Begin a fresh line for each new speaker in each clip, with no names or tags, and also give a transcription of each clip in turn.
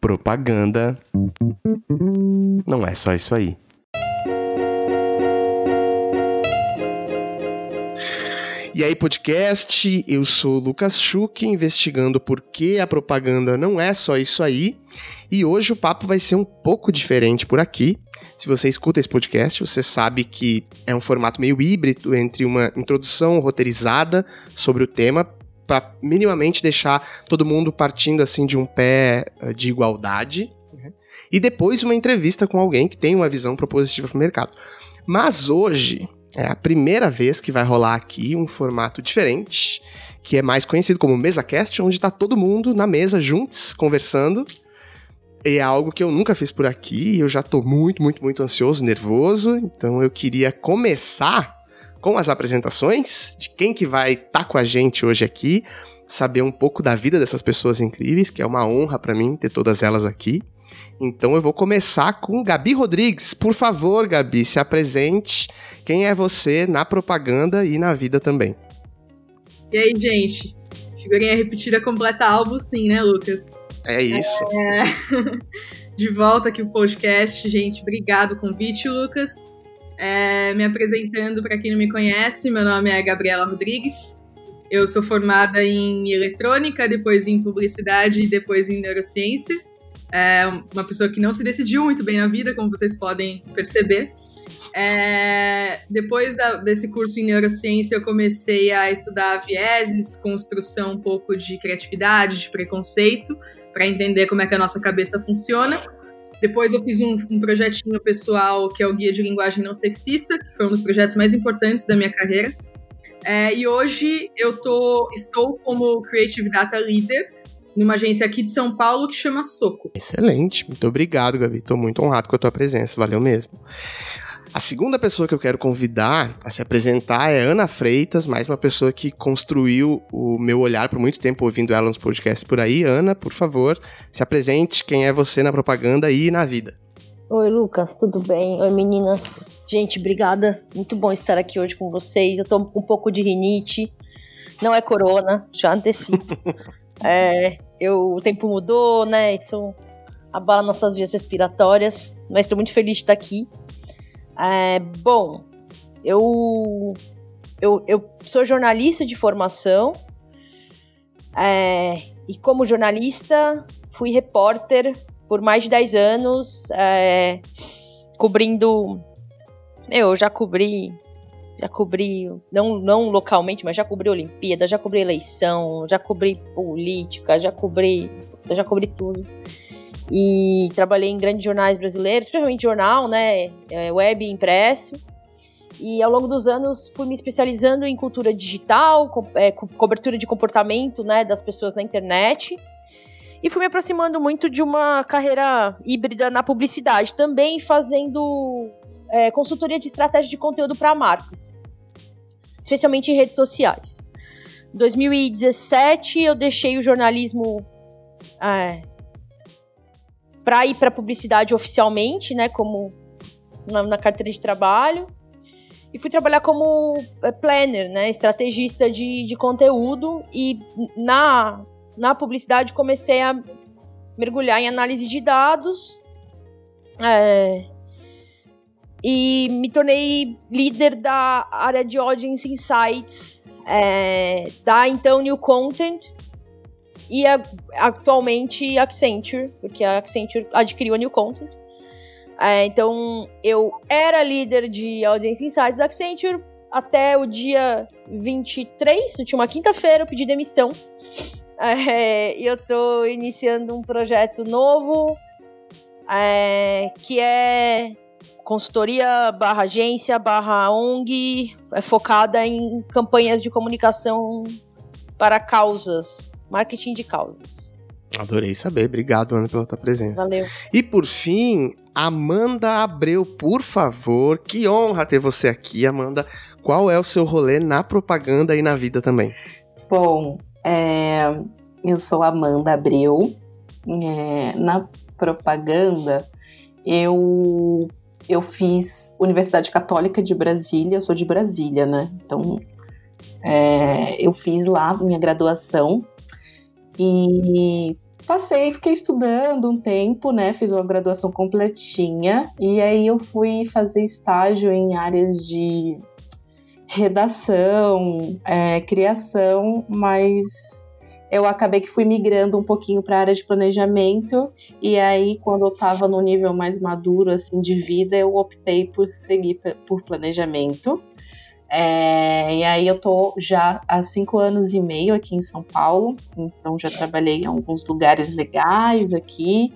Propaganda não é só isso aí. E aí, podcast, eu sou o Lucas Schuch, investigando por que a propaganda não é só isso aí. E hoje o papo vai ser um pouco diferente por aqui. Se você escuta esse podcast, você sabe que é um formato meio híbrido entre uma introdução roteirizada sobre o tema para minimamente deixar todo mundo partindo assim de um pé eh, de igualdade né? e depois uma entrevista com alguém que tem uma visão propositiva para o mercado. Mas hoje é a primeira vez que vai rolar aqui um formato diferente, que é mais conhecido como MesaCast, onde está todo mundo na mesa juntos, conversando. E é algo que eu nunca fiz por aqui, eu já estou muito, muito, muito ansioso, nervoso. Então eu queria começar com as apresentações de quem que vai estar tá com a gente hoje aqui, saber um pouco da vida dessas pessoas incríveis, que é uma honra para mim ter todas elas aqui. Então eu vou começar com Gabi Rodrigues. Por favor, Gabi, se apresente. Quem é você na propaganda e na vida também?
E aí, gente? Figurinha repetida completa álbum, sim, né, Lucas?
É isso.
É... De volta aqui o podcast, gente. Obrigado o convite, Lucas. É... Me apresentando para quem não me conhece, meu nome é Gabriela Rodrigues. Eu sou formada em eletrônica, depois em publicidade e depois em neurociência é uma pessoa que não se decidiu muito bem na vida, como vocês podem perceber. É, depois da, desse curso em neurociência, eu comecei a estudar vieses, construção um pouco de criatividade, de preconceito, para entender como é que a nossa cabeça funciona. Depois eu fiz um, um, projetinho pessoal que é o Guia de Linguagem Não Sexista, que foi um dos projetos mais importantes da minha carreira. É, e hoje eu tô, estou como Creative Data Leader numa agência aqui de São Paulo que chama Soco.
Excelente, muito obrigado, Gabi. Estou muito honrado com a tua presença, valeu mesmo. A segunda pessoa que eu quero convidar a se apresentar é Ana Freitas, mais uma pessoa que construiu o meu olhar por muito tempo ouvindo ela nos podcasts por aí. Ana, por favor, se apresente. Quem é você na propaganda e na vida?
Oi, Lucas, tudo bem? Oi, meninas. Gente, obrigada. Muito bom estar aqui hoje com vocês. Eu tô com um pouco de rinite. Não é corona, já antecipo. É, eu, o tempo mudou, né? Isso abala nossas vias respiratórias. Mas estou muito feliz de estar aqui. É, bom, eu, eu, eu sou jornalista de formação. É, e como jornalista, fui repórter por mais de 10 anos, é, cobrindo. Eu já cobri já cobri, não, não localmente, mas já cobri Olimpíada, já cobri eleição, já cobri política, já cobri, já cobri tudo. E trabalhei em grandes jornais brasileiros, principalmente jornal, né, é, web e impresso. E ao longo dos anos fui me especializando em cultura digital, co é, co cobertura de comportamento, né, das pessoas na internet. E fui me aproximando muito de uma carreira híbrida na publicidade, também fazendo é, consultoria de estratégia de conteúdo para marcas, especialmente em redes sociais. Em 2017 eu deixei o jornalismo é, para ir para publicidade oficialmente, né, como na, na, carteira de trabalho, e fui trabalhar como é, planner, né, estrategista de, de conteúdo, e na, na publicidade comecei a mergulhar em análise de dados, é, e me tornei líder da área de Audience Insights é, da então New Content e atualmente Accenture, porque a Accenture adquiriu a New Content. É, então eu era líder de Audience Insights da Accenture até o dia 23, última quinta-feira, eu pedi demissão. É, e eu tô iniciando um projeto novo é, que é consultoria barra agência barra ONG é focada em campanhas de comunicação para causas, marketing de causas.
Adorei saber, obrigado Ana pela tua presença.
Valeu.
E por fim, Amanda Abreu, por favor, que honra ter você aqui, Amanda. Qual é o seu rolê na propaganda e na vida também?
Bom, é, eu sou Amanda Abreu. É, na propaganda, eu eu fiz Universidade Católica de Brasília, eu sou de Brasília, né? Então, é, eu fiz lá minha graduação e passei, fiquei estudando um tempo, né? Fiz uma graduação completinha e aí eu fui fazer estágio em áreas de redação, é, criação, mas eu acabei que fui migrando um pouquinho para a área de planejamento e aí quando eu estava no nível mais maduro assim de vida, eu optei por seguir por planejamento. É, e aí eu tô já há cinco anos e meio aqui em São Paulo, então já trabalhei em alguns lugares legais aqui.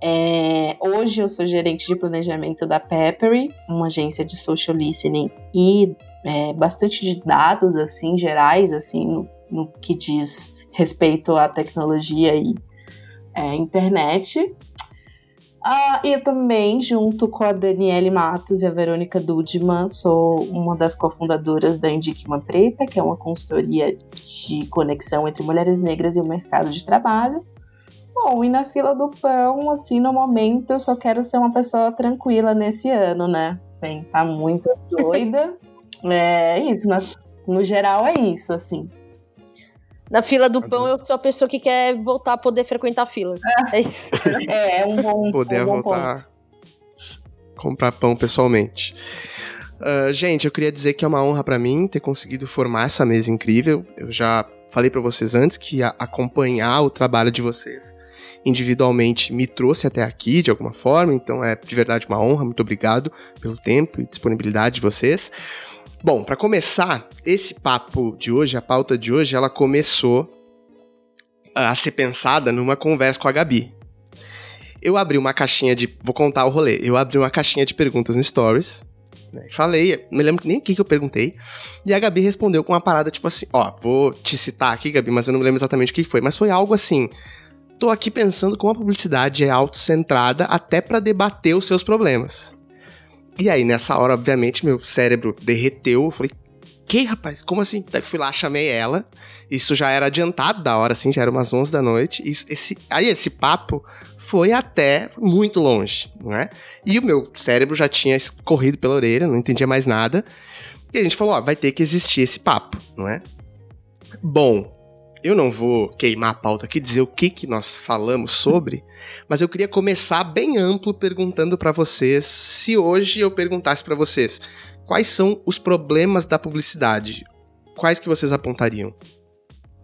É, hoje eu sou gerente de planejamento da Peppery, uma agência de social listening e é, bastante de dados assim gerais, assim no, no que diz respeito à tecnologia e é, internet. Ah, e também, junto com a Daniele Matos e a Verônica Dudman, sou uma das cofundadoras da Indique Uma Preta, que é uma consultoria de conexão entre mulheres negras e o mercado de trabalho. Bom, e na fila do pão, assim, no momento, eu só quero ser uma pessoa tranquila nesse ano, né? Sem tá muito doida. é isso, no geral é isso, assim.
Na fila do pão, eu sou a pessoa que quer voltar a poder frequentar filas. É, é isso.
É, é um bom
Poder
um bom
voltar
ponto.
comprar pão pessoalmente. Uh, gente, eu queria dizer que é uma honra para mim ter conseguido formar essa mesa incrível. Eu já falei para vocês antes que acompanhar o trabalho de vocês individualmente me trouxe até aqui de alguma forma, então é de verdade uma honra. Muito obrigado pelo tempo e disponibilidade de vocês. Bom, para começar, esse papo de hoje, a pauta de hoje, ela começou a ser pensada numa conversa com a Gabi. Eu abri uma caixinha de. Vou contar o rolê. Eu abri uma caixinha de perguntas no Stories. Né, falei, me lembro nem o que, que eu perguntei. E a Gabi respondeu com uma parada tipo assim: Ó, vou te citar aqui, Gabi, mas eu não me lembro exatamente o que foi. Mas foi algo assim. Tô aqui pensando como a publicidade é autocentrada até para debater os seus problemas. E aí, nessa hora, obviamente, meu cérebro derreteu. Eu falei, que, rapaz? Como assim? Daí fui lá, chamei ela. Isso já era adiantado da hora, assim, já era umas 11 da noite. Isso, esse, aí esse papo foi até muito longe, não é? E o meu cérebro já tinha escorrido pela orelha, não entendia mais nada. E a gente falou, ó, vai ter que existir esse papo, não é? Bom, eu não vou queimar a pauta aqui, dizer o que, que nós falamos sobre, mas eu queria começar bem amplo perguntando para vocês, se hoje eu perguntasse para vocês, quais são os problemas da publicidade? Quais que vocês apontariam?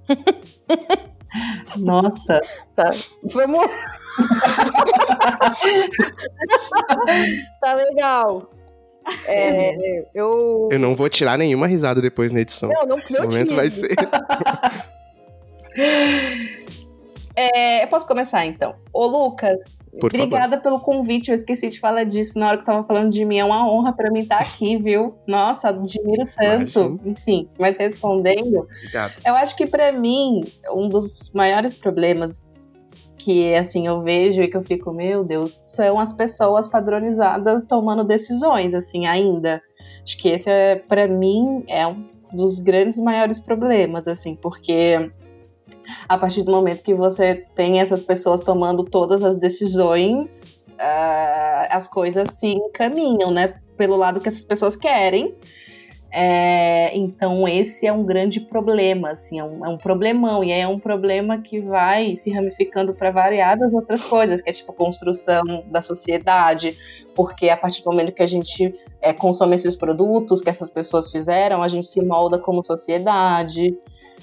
Nossa.
Tá. Vamos. tá legal. É, eu.
Eu não vou tirar nenhuma risada depois na edição.
Não, não,
Esse
não
momento vai ser.
É, eu posso começar então. Ô, Lucas,
Por favor.
obrigada pelo convite. Eu esqueci de falar disso na hora que eu tava falando de mim. É uma honra pra mim estar aqui, viu? Nossa, admiro tanto.
Imagina.
Enfim, mas respondendo,
Obrigado.
eu acho que pra mim, um dos maiores problemas que assim eu vejo e que eu fico, meu Deus, são as pessoas padronizadas tomando decisões, assim, ainda. Acho que esse é para mim é um dos grandes maiores problemas, assim, porque a partir do momento que você tem essas pessoas tomando todas as decisões, ah, as coisas se encaminham, né, pelo lado que essas pessoas querem. É, então esse é um grande problema, assim, é um, é um problemão. E é um problema que vai se ramificando para variadas outras coisas, que é tipo construção da sociedade, porque a partir do momento que a gente é, consome esses produtos que essas pessoas fizeram, a gente se molda como sociedade,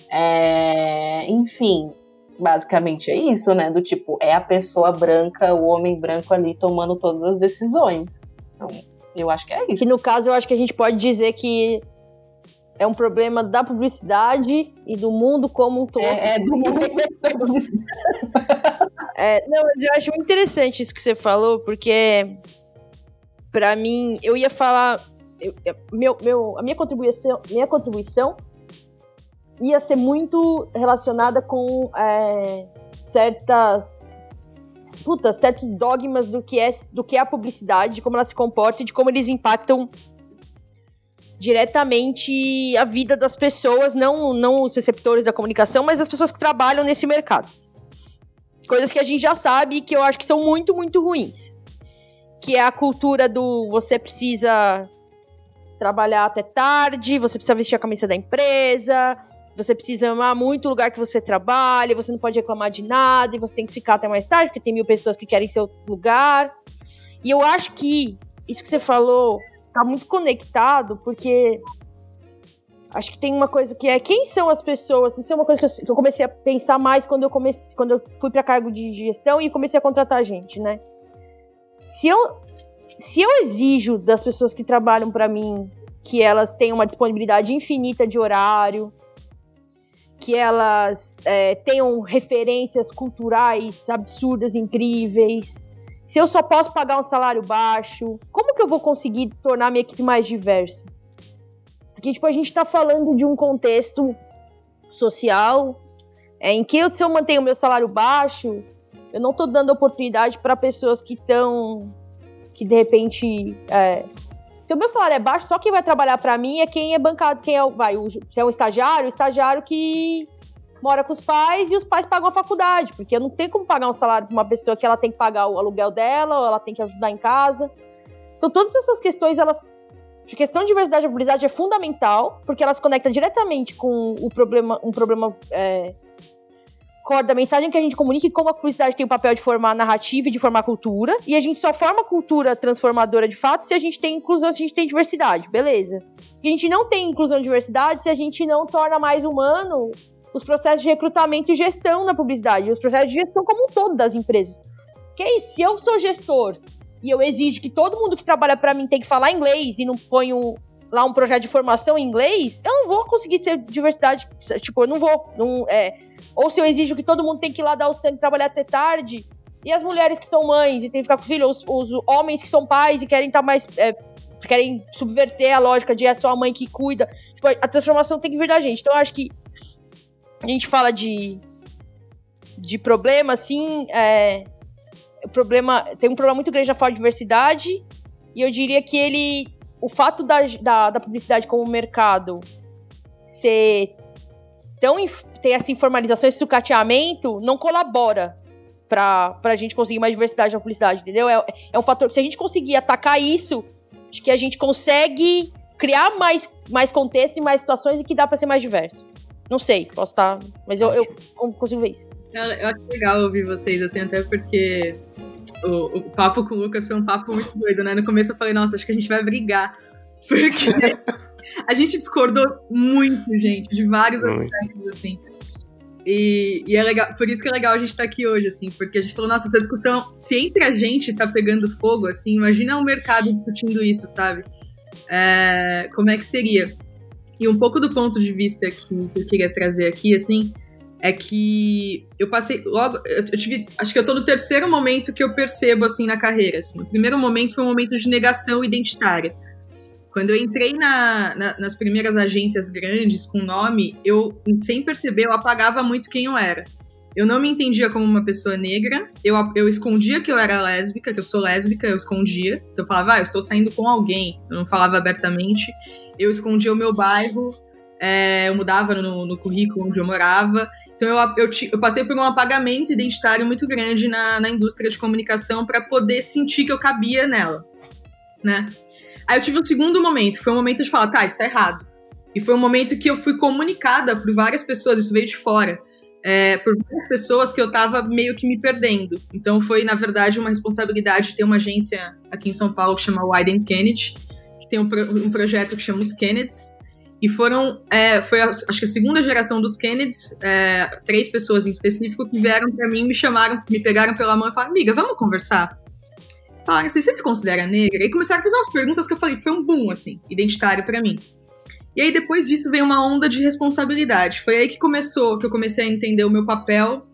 É, enfim, basicamente é isso, né? Do tipo é a pessoa branca, o homem branco ali tomando todas as decisões. Então eu acho que é isso.
Que no caso eu acho que a gente pode dizer que é um problema da publicidade e do mundo como um todo.
É, é do mundo.
É, não, mas eu acho muito interessante isso que você falou, porque pra mim, eu ia falar. eu- meu, meu, a minha contribuição, minha contribuição ia ser muito relacionada com é, certas. Puta, certos dogmas do que, é, do que é a publicidade, de como ela se comporta e de como eles impactam diretamente a vida das pessoas, não, não os receptores da comunicação, mas as pessoas que trabalham nesse mercado. Coisas que a gente já sabe que eu acho que são muito, muito ruins. Que é a cultura do você precisa trabalhar até tarde, você precisa vestir a camisa da empresa, você precisa amar muito o lugar que você trabalha, você não pode reclamar de nada, e você tem que ficar até mais tarde, porque tem mil pessoas que querem seu lugar. E eu acho que isso que você falou tá muito conectado, porque acho que tem uma coisa que é quem são as pessoas. Isso é uma coisa que eu, comecei a pensar mais quando eu comecei, quando eu fui para cargo de gestão e comecei a contratar gente, né? Se eu se eu exijo das pessoas que trabalham para mim que elas tenham uma disponibilidade infinita de horário, que elas é, tenham referências culturais absurdas, incríveis. Se eu só posso pagar um salário baixo, como que eu vou conseguir tornar minha equipe mais diversa? Porque, tipo, a gente tá falando de um contexto social é, em que eu, se eu mantenho meu salário baixo, eu não tô dando oportunidade para pessoas que estão. que de repente. É, se o meu salário é baixo, só quem vai trabalhar para mim é quem é bancado, quem é, vai, o, se é um estagiário, o estagiário que mora com os pais e os pais pagam a faculdade, porque não tenho como pagar um salário para uma pessoa que ela tem que pagar o aluguel dela, ou ela tem que ajudar em casa. Então todas essas questões elas a questão de diversidade e habilidade é fundamental, porque elas conectam diretamente com o problema, um problema é, core da mensagem que a gente comunica e como a publicidade tem o papel de formar narrativa e de formar cultura. E a gente só forma cultura transformadora de fato se a gente tem inclusão, se a gente tem diversidade, beleza. a gente não tem inclusão e diversidade se a gente não torna mais humano os processos de recrutamento e gestão na publicidade, os processos de gestão como um todo das empresas. Que é isso, se eu sou gestor e eu exijo que todo mundo que trabalha para mim tem que falar inglês e não ponho lá um projeto de formação em inglês, eu não vou conseguir ser diversidade. Tipo, eu não vou. Não, é, ou se eu exijo que todo mundo tem que ir lá dar o sangue trabalhar até tarde, e as mulheres que são mães e têm que ficar com filho, os, os homens que são pais e querem estar tá mais. É, querem subverter a lógica de é só a mãe que cuida. Tipo, a transformação tem que vir da gente. Então eu acho que a gente fala de. de problema, assim. É, problema tem um problema muito grande na falta de diversidade e eu diria que ele o fato da, da, da publicidade como mercado ser tão ter essa informalização, esse sucateamento, não colabora para a gente conseguir mais diversidade na publicidade, entendeu? É, é um fator se a gente conseguir atacar isso, acho que a gente consegue criar mais, mais contexto e mais situações e que dá para ser mais diverso. Não sei, posso estar, mas eu, eu consigo ver isso.
Eu acho legal ouvir vocês, assim, até porque o, o, papo com o Lucas foi um papo muito doido, né? No começo eu falei, nossa, acho que a gente vai brigar. Porque a gente discordou muito, gente, de vários aspectos, assim. E, e, é legal, por isso que é legal a gente estar tá aqui hoje, assim, porque a gente falou, nossa, essa discussão, se entre a gente tá pegando fogo, assim, imagina o mercado discutindo isso, sabe? É, como é que seria? E um pouco do ponto de vista que, que eu queria trazer aqui, assim, é que eu passei logo, eu tive, acho que eu tô no terceiro momento que eu percebo assim na carreira, assim. O primeiro momento foi um momento de negação identitária. Quando eu entrei na, na, nas primeiras agências grandes com nome, eu, sem perceber, eu apagava muito quem eu era. Eu não me entendia como uma pessoa negra, eu, eu escondia que eu era lésbica, que eu sou lésbica, eu escondia. Então eu falava, ah, eu estou saindo com alguém. Eu não falava abertamente. Eu escondia o meu bairro, é, eu mudava no, no currículo onde eu morava. Então eu, eu, eu, passei por um apagamento identitário muito grande na, na indústria de comunicação para poder sentir que eu cabia nela, né? Aí eu tive um segundo momento, foi um momento de falar, tá, isso tá errado. E foi um momento que eu fui comunicada por várias pessoas, isso veio de fora, é, por várias pessoas que eu tava meio que me perdendo. Então foi, na verdade, uma responsabilidade de ter uma agência aqui em São Paulo que chama Wyden Kennedy, que tem um, pro, um projeto que chama os Kennedys, e foram, é, foi a, acho que a segunda geração dos Kennedys, é, três pessoas em específico, que vieram para mim, me chamaram, me pegaram pela mão e falaram, amiga, vamos conversar? Falaram assim, você se considera negra? E começaram a fazer umas perguntas que eu falei, foi um boom, assim, identitário para mim. E aí depois disso veio uma onda de responsabilidade. Foi aí que começou, que eu comecei a entender o meu papel,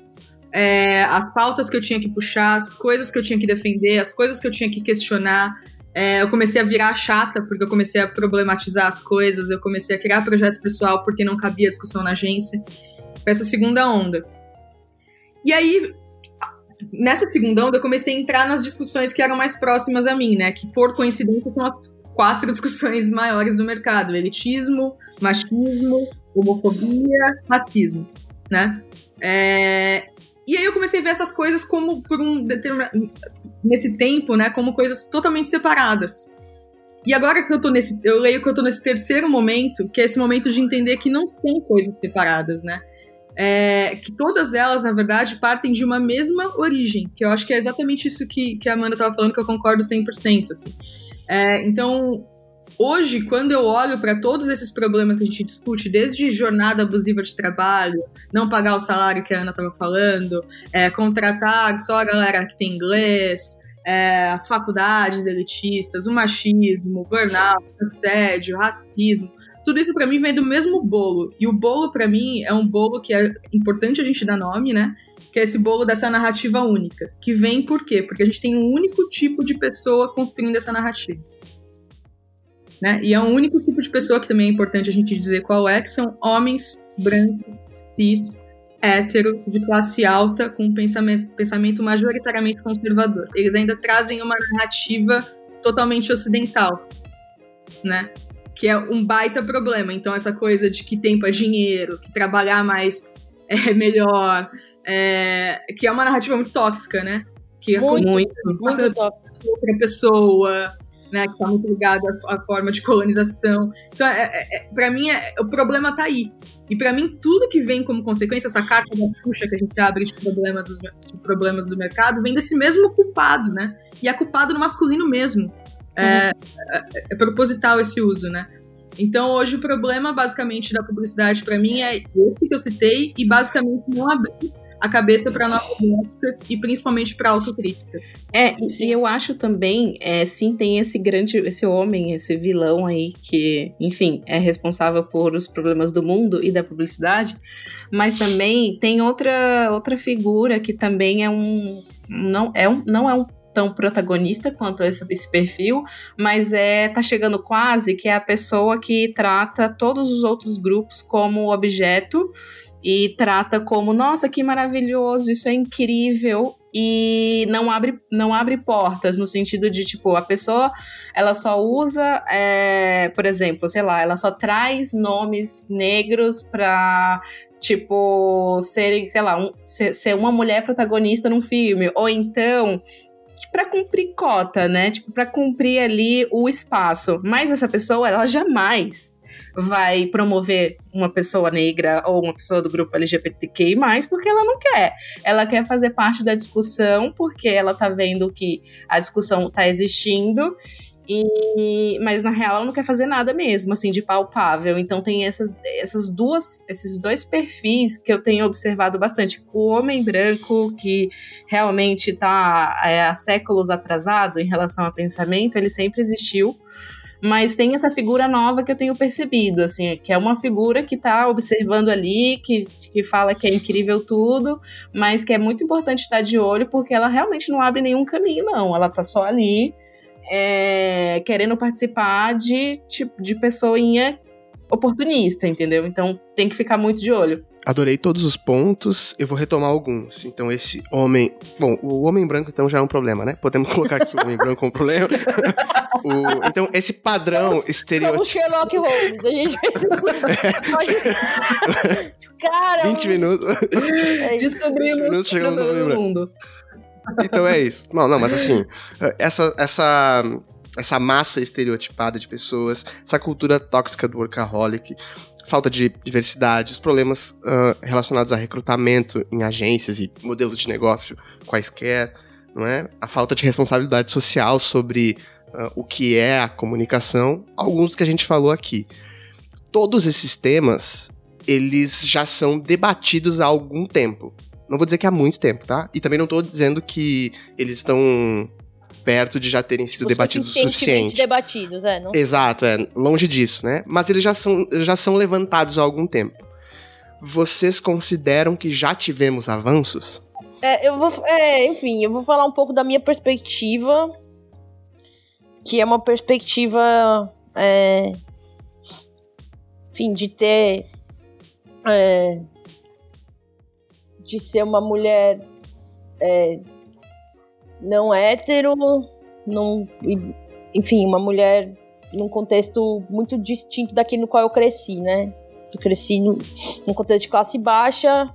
é, as pautas que eu tinha que puxar, as coisas que eu tinha que defender, as coisas que eu tinha que questionar, é, eu comecei a virar chata, porque eu comecei a problematizar as coisas, eu comecei a criar projeto pessoal porque não cabia discussão na agência. Foi essa segunda onda. E aí, nessa segunda onda, eu comecei a entrar nas discussões que eram mais próximas a mim, né? Que por coincidência são as quatro discussões maiores do mercado: elitismo, machismo, homofobia, racismo, né? É, e aí eu comecei a ver essas coisas como por um determinado nesse tempo, né, como coisas totalmente separadas. E agora que eu tô nesse. Eu leio que eu tô nesse terceiro momento, que é esse momento de entender que não são coisas separadas, né? É, que todas elas, na verdade, partem de uma mesma origem, que eu acho que é exatamente isso que, que a Amanda estava falando, que eu concordo 100%. Assim. É, então, hoje, quando eu olho para todos esses problemas que a gente discute, desde jornada abusiva de trabalho, não pagar o salário que a Ana estava falando, é, contratar só a galera que tem inglês, é, as faculdades elitistas, o machismo, o burnout, assédio, racismo, tudo isso para mim vem do mesmo bolo. E o bolo para mim é um bolo que é importante a gente dar nome, né? Que é esse bolo dessa narrativa única. Que vem por quê? Porque a gente tem um único tipo de pessoa construindo essa narrativa. Né? E é um único tipo de pessoa que também é importante a gente dizer qual é, que são homens brancos, cis, hétero, de classe alta, com um pensamento, pensamento majoritariamente conservador. Eles ainda trazem uma narrativa totalmente ocidental, né? Que é um baita problema. Então, essa coisa de que tempo é dinheiro, que trabalhar mais é melhor, é, que é uma narrativa muito tóxica, né? Que
muito, é muito, muito tóxica.
outra pessoa, né? Que está muito ligada à, à, forma de colonização. Então, é, é, é para mim, é, o problema está aí. E para mim, tudo que vem como consequência, essa carta da puxa que a gente abre de, problema dos, de problemas do mercado, vem desse mesmo culpado, né? E é culpado no masculino mesmo. É, é, é, proposital esse uso, né? Então hoje o problema basicamente da publicidade para mim é esse que eu citei e basicamente não abrir a cabeça para novas éticas e principalmente para autocrítica.
É, e eu acho também, é, sim, tem esse grande, esse homem, esse vilão aí que, enfim, é responsável por os problemas do mundo e da publicidade, mas também tem outra outra figura que também é um não é um, não é um tão protagonista quanto esse, esse, perfil, mas é tá chegando quase que é a pessoa que trata todos os outros grupos como objeto e trata como nossa que maravilhoso isso é incrível e não abre não abre portas no sentido de tipo a pessoa ela só usa é, por exemplo sei lá ela só traz nomes negros para tipo serem sei lá um, ser, ser uma mulher protagonista num filme ou então para cumprir cota, né? Tipo, para cumprir ali o espaço. Mas essa pessoa, ela jamais vai promover uma pessoa negra ou uma pessoa do grupo LGBTQI+, porque ela não quer. Ela quer fazer parte da discussão porque ela tá vendo que a discussão tá existindo e, mas na real ela não quer fazer nada mesmo, assim, de palpável. Então tem essas, essas duas, esses dois perfis que eu tenho observado bastante. O homem branco, que realmente está é, há séculos atrasado em relação a pensamento, ele sempre existiu. Mas tem essa figura nova que eu tenho percebido, assim, que é uma figura que está observando ali, que, que fala que é incrível tudo, mas que é muito importante estar de olho, porque ela realmente não abre nenhum caminho, não. Ela está só ali é, querendo participar de, tipo, de pessoinha oportunista, entendeu? Então tem que ficar muito de olho.
Adorei todos os pontos, eu vou retomar alguns. Então, esse homem. Bom, o homem branco, então, já é um problema, né? Podemos colocar aqui o homem branco como problema. o... Então, esse padrão estereótipo.
Sherlock Holmes, a gente
pode. Cara. 20 minutos.
É
Descobrimos 20 minutos chegando no mundo.
Então é isso. Não, não, mas assim, essa, essa, essa massa estereotipada de pessoas, essa cultura tóxica do workaholic, falta de diversidade, os problemas uh, relacionados a recrutamento em agências e modelos de negócio quaisquer, não é? A falta de responsabilidade social sobre uh, o que é a comunicação, alguns que a gente falou aqui. Todos esses temas, eles já são debatidos há algum tempo. Não vou dizer que há muito tempo, tá? E também não tô dizendo que eles estão perto de já terem sido o debatidos o suficiente.
debatidos, é. Não?
Exato, é. Longe disso, né? Mas eles já são, já são levantados há algum tempo. Vocês consideram que já tivemos avanços?
É, eu vou, é, enfim, eu vou falar um pouco da minha perspectiva, que é uma perspectiva, é, enfim, de ter é, de ser uma mulher é, não hétero, num, enfim, uma mulher num contexto muito distinto daquele no qual eu cresci, né? Eu cresci num contexto de classe baixa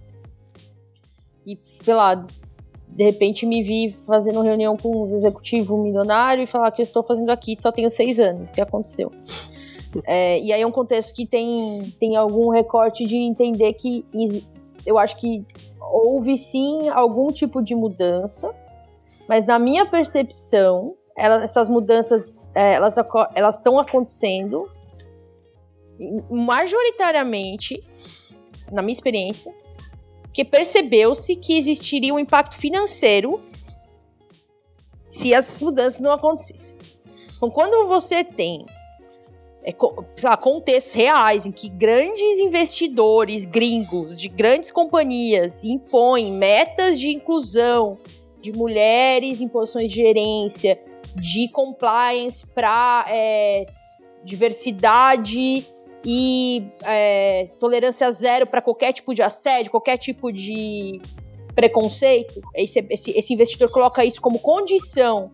e, sei lá, de repente me vi fazendo reunião com um executivo milionário e falar que eu estou fazendo aqui, só tenho seis anos. O que aconteceu? É, e aí é um contexto que tem, tem algum recorte de entender que eu acho que houve sim algum tipo de mudança, mas na minha percepção, essas mudanças é, elas estão acontecendo majoritariamente, na minha experiência, que percebeu-se que existiria um impacto financeiro se as mudanças não acontecessem. Então, quando você tem é, lá, contextos reais em que grandes investidores gringos de grandes companhias impõem metas de inclusão de mulheres em posições de gerência, de compliance para é, diversidade e é, tolerância zero para qualquer tipo de assédio, qualquer tipo de preconceito, esse, esse, esse investidor coloca isso como condição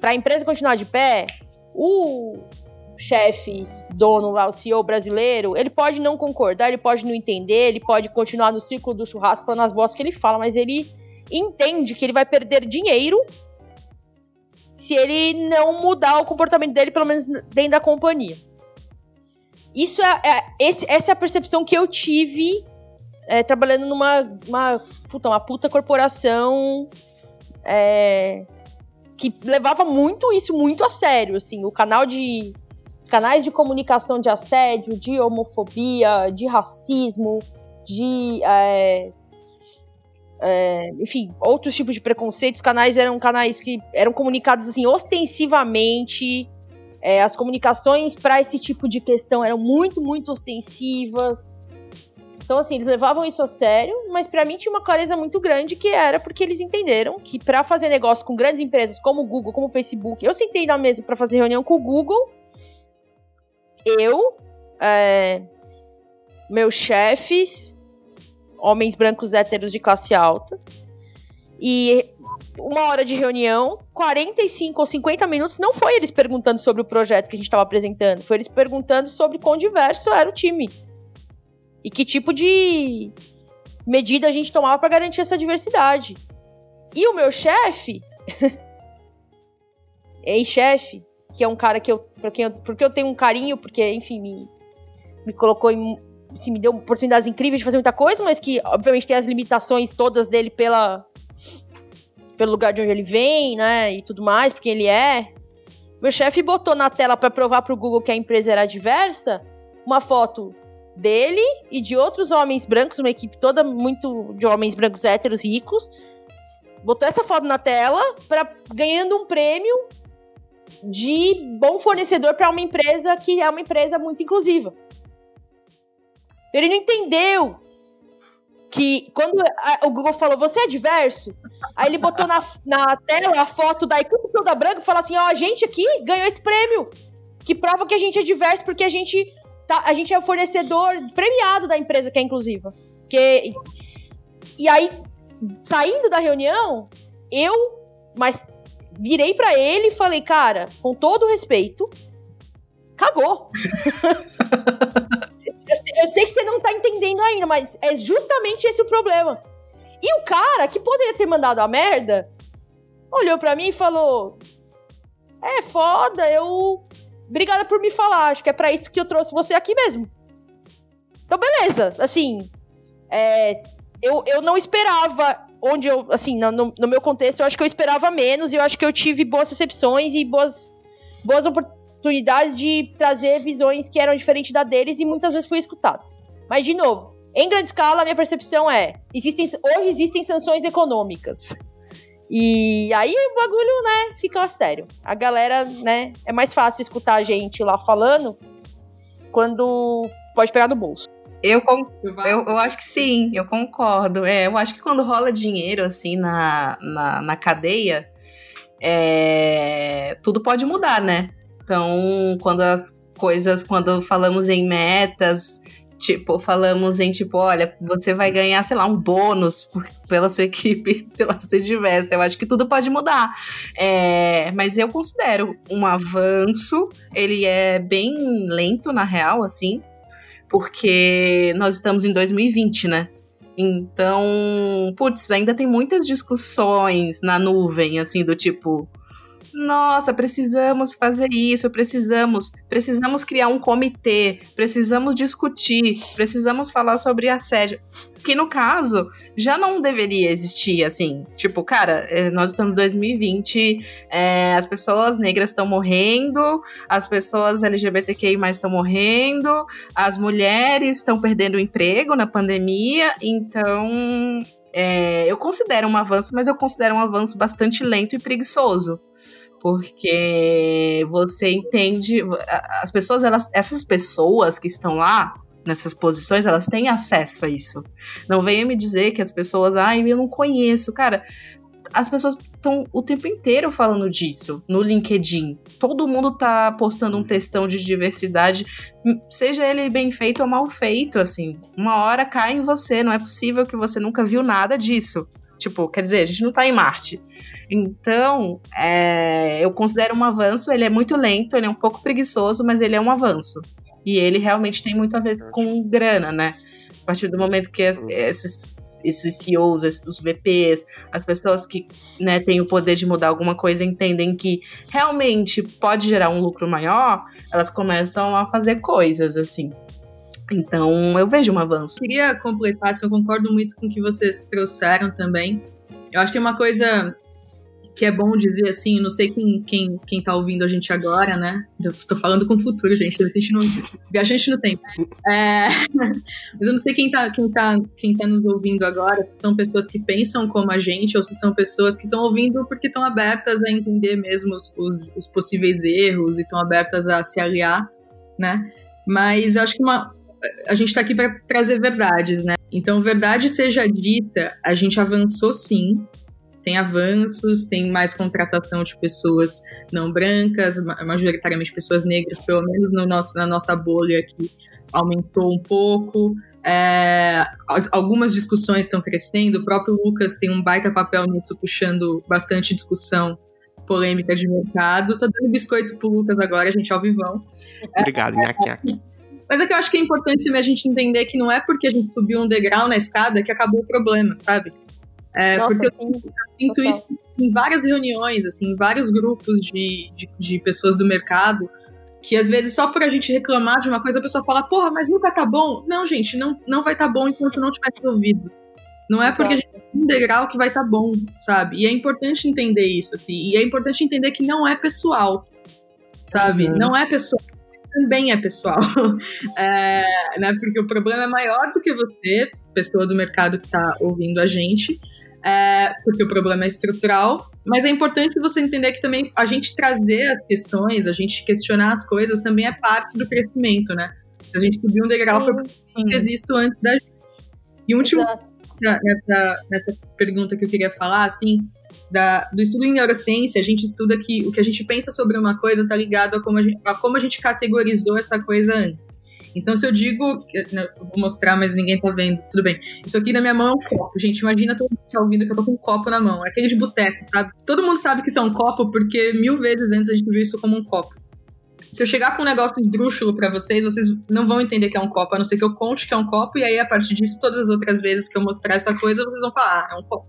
para a empresa continuar de pé, o chefe, dono lá, o CEO brasileiro, ele pode não concordar, ele pode não entender, ele pode continuar no círculo do churrasco falando as bostas que ele fala, mas ele entende que ele vai perder dinheiro se ele não mudar o comportamento dele, pelo menos dentro da companhia. Isso é, é esse, essa é a percepção que eu tive é, trabalhando numa uma, puta, uma puta corporação é, que levava muito isso muito a sério, assim, o canal de os canais de comunicação de assédio, de homofobia, de racismo, de é, é, enfim, outros tipos de preconceitos. Os canais eram canais que eram comunicados assim ostensivamente é, as comunicações para esse tipo de questão eram muito, muito ostensivas. Então, assim, eles levavam isso a sério, mas para mim tinha uma clareza muito grande que era porque eles entenderam que para fazer negócio com grandes empresas como o Google, como o Facebook, eu sentei na mesa para fazer reunião com o Google, eu, é, meus chefes, homens brancos héteros de classe alta, e uma hora de reunião, 45 ou 50 minutos, não foi eles perguntando sobre o projeto que a gente estava apresentando, foi eles perguntando sobre quão diverso era o time. E que tipo de medida a gente tomava para garantir essa diversidade. E o meu chefe, ex-chefe, que é um cara que eu, porque eu, porque eu tenho um carinho, porque, enfim, me, me colocou em. Se me deu oportunidades incríveis de fazer muita coisa, mas que, obviamente, tem as limitações todas dele pela, pelo lugar de onde ele vem, né, e tudo mais, porque ele é. Meu chefe botou na tela para provar pro Google que a empresa era diversa, uma foto dele e de outros homens brancos, uma equipe toda muito de homens brancos héteros ricos. Botou essa foto na tela para ganhando um prêmio de bom fornecedor para uma empresa que é uma empresa muito inclusiva. Ele não entendeu que quando o Google falou, você é diverso? Aí ele botou na, na tela a foto da equipe toda branca e falou assim, ó, oh, a gente aqui ganhou esse prêmio, que prova que a gente é diverso, porque a gente, tá, a gente é o fornecedor premiado da empresa que é inclusiva. Que, e aí, saindo da reunião, eu, mas virei para ele e falei, cara, com todo respeito, cagou. eu, sei que você não tá entendendo ainda, mas é justamente esse o problema. E o cara, que poderia ter mandado a merda, olhou para mim e falou: É foda, eu. Obrigada por me falar, acho que é para isso que eu trouxe você aqui mesmo. Então, beleza, assim. É, eu, eu não esperava onde eu, assim, no, no, meu contexto, eu acho que eu esperava menos e eu acho que eu tive boas recepções e boas, boas oportunidades de trazer visões que eram diferentes da deles e muitas vezes fui escutado. Mas, de novo, em grande escala, a minha percepção é: existem, hoje existem sanções econômicas. E aí o bagulho, né, fica sério. A galera, né, é mais fácil escutar a gente lá falando quando pode pegar no bolso.
Eu, eu, eu, acho que sim, eu concordo. É, eu acho que quando rola dinheiro, assim, na, na, na cadeia, é, tudo pode mudar, né? Então, quando as coisas, quando falamos em metas, tipo, falamos em tipo, olha, você vai ganhar, sei lá, um bônus por, pela sua equipe, sei lá, se tivesse. Eu acho que tudo pode mudar. É, mas eu considero um avanço, ele é bem lento, na real, assim, porque nós estamos em 2020, né? Então, putz, ainda tem muitas discussões na nuvem, assim, do tipo, nossa, precisamos fazer isso, precisamos, precisamos criar um comitê, precisamos discutir, precisamos falar sobre assédio. Que no caso já não deveria existir assim. Tipo, cara, é, nós estamos em 2020, é, as pessoas negras estão morrendo, as pessoas LGBTQI estão morrendo, as mulheres estão perdendo emprego na pandemia, então é, eu considero um avanço, mas eu considero um avanço bastante lento e preguiçoso porque você entende as pessoas elas essas pessoas que estão lá nessas posições elas têm acesso a isso não venha me dizer que as pessoas ai eu não conheço cara as pessoas estão o tempo inteiro falando disso no LinkedIn. Todo mundo tá postando um textão de diversidade, seja ele bem feito ou mal feito, assim. Uma hora cai em você, não é possível que você nunca viu nada disso. Tipo, quer dizer, a gente não tá em Marte. Então, é, eu considero um avanço. Ele é muito lento, ele é um pouco preguiçoso, mas ele é um avanço. E ele realmente tem muito a ver com grana, né? A partir do momento que esses, esses CEOs, esses, os VPs, as pessoas que né, têm o poder de mudar alguma coisa entendem que realmente pode gerar um lucro maior, elas começam a fazer coisas assim. Então, eu vejo um avanço.
Queria completar, se eu concordo muito com o que vocês trouxeram também. Eu acho que tem uma coisa que é bom dizer assim, não sei quem, quem, quem tá ouvindo a gente agora, né? Eu tô falando com o futuro, gente, tô assistindo viajante no tempo. É, mas eu não sei quem tá, quem, tá, quem tá nos ouvindo agora, se são pessoas que pensam como a gente ou se são pessoas que estão ouvindo porque estão abertas a entender mesmo os, os, os possíveis erros e estão abertas a se aliar, né? Mas eu acho que uma, a gente está aqui para trazer verdades, né? Então, verdade seja dita, a gente avançou sim, tem avanços, tem mais contratação de pessoas não brancas, majoritariamente pessoas negras, pelo menos no nosso, na nossa bolha que aumentou um pouco. É, algumas discussões estão crescendo, o próprio Lucas tem um baita papel nisso, puxando bastante discussão polêmica de mercado. Tô dando biscoito pro Lucas agora, gente, ao vivão.
Obrigado, é, nhaque,
Mas é que eu acho que é importante também a gente entender que não é porque a gente subiu um degrau na escada que acabou o problema, sabe? É, Nossa, porque eu, sinto isso em várias reuniões, assim, em vários grupos de, de, de, pessoas do mercado, que às vezes só por a gente reclamar de uma coisa, a pessoa fala, porra, mas nunca tá bom. Não, gente, não, não vai estar tá bom enquanto não tiver resolvido. Não é porque a gente tem um degrau que vai estar tá bom, sabe? E é importante entender isso, assim. E é importante entender que não é pessoal, sabe? Uhum. Não é pessoal também é pessoal. É, né? Porque o problema é maior do que você, pessoa do mercado que está ouvindo a gente é, porque o problema é estrutural, mas é importante você entender que também a gente trazer as questões, a gente questionar as coisas também é parte do crescimento, né? Se a gente subir um degrau, sim, foi porque fez isso antes da gente. E um último nessa, nessa pergunta que eu queria falar, assim, da, do estudo em neurociência, a gente estuda que o que a gente pensa sobre uma coisa está ligado a como a, gente, a como a gente categorizou essa coisa antes. Então, se eu digo, né, eu vou mostrar, mas ninguém tá vendo, tudo bem. Isso aqui na minha mão é um copo. Gente, imagina todo mundo que tá ouvindo que eu tô com um copo na mão. É aquele de boteco, sabe? Todo mundo sabe que isso é um copo porque mil vezes antes a gente viu isso como um copo. Se eu chegar com um negócio esdrúxulo para vocês, vocês não vão entender que é um copo, a não ser que eu conte que é um copo, e aí a partir disso, todas as outras vezes que eu mostrar essa coisa, vocês vão falar, ah, é um copo,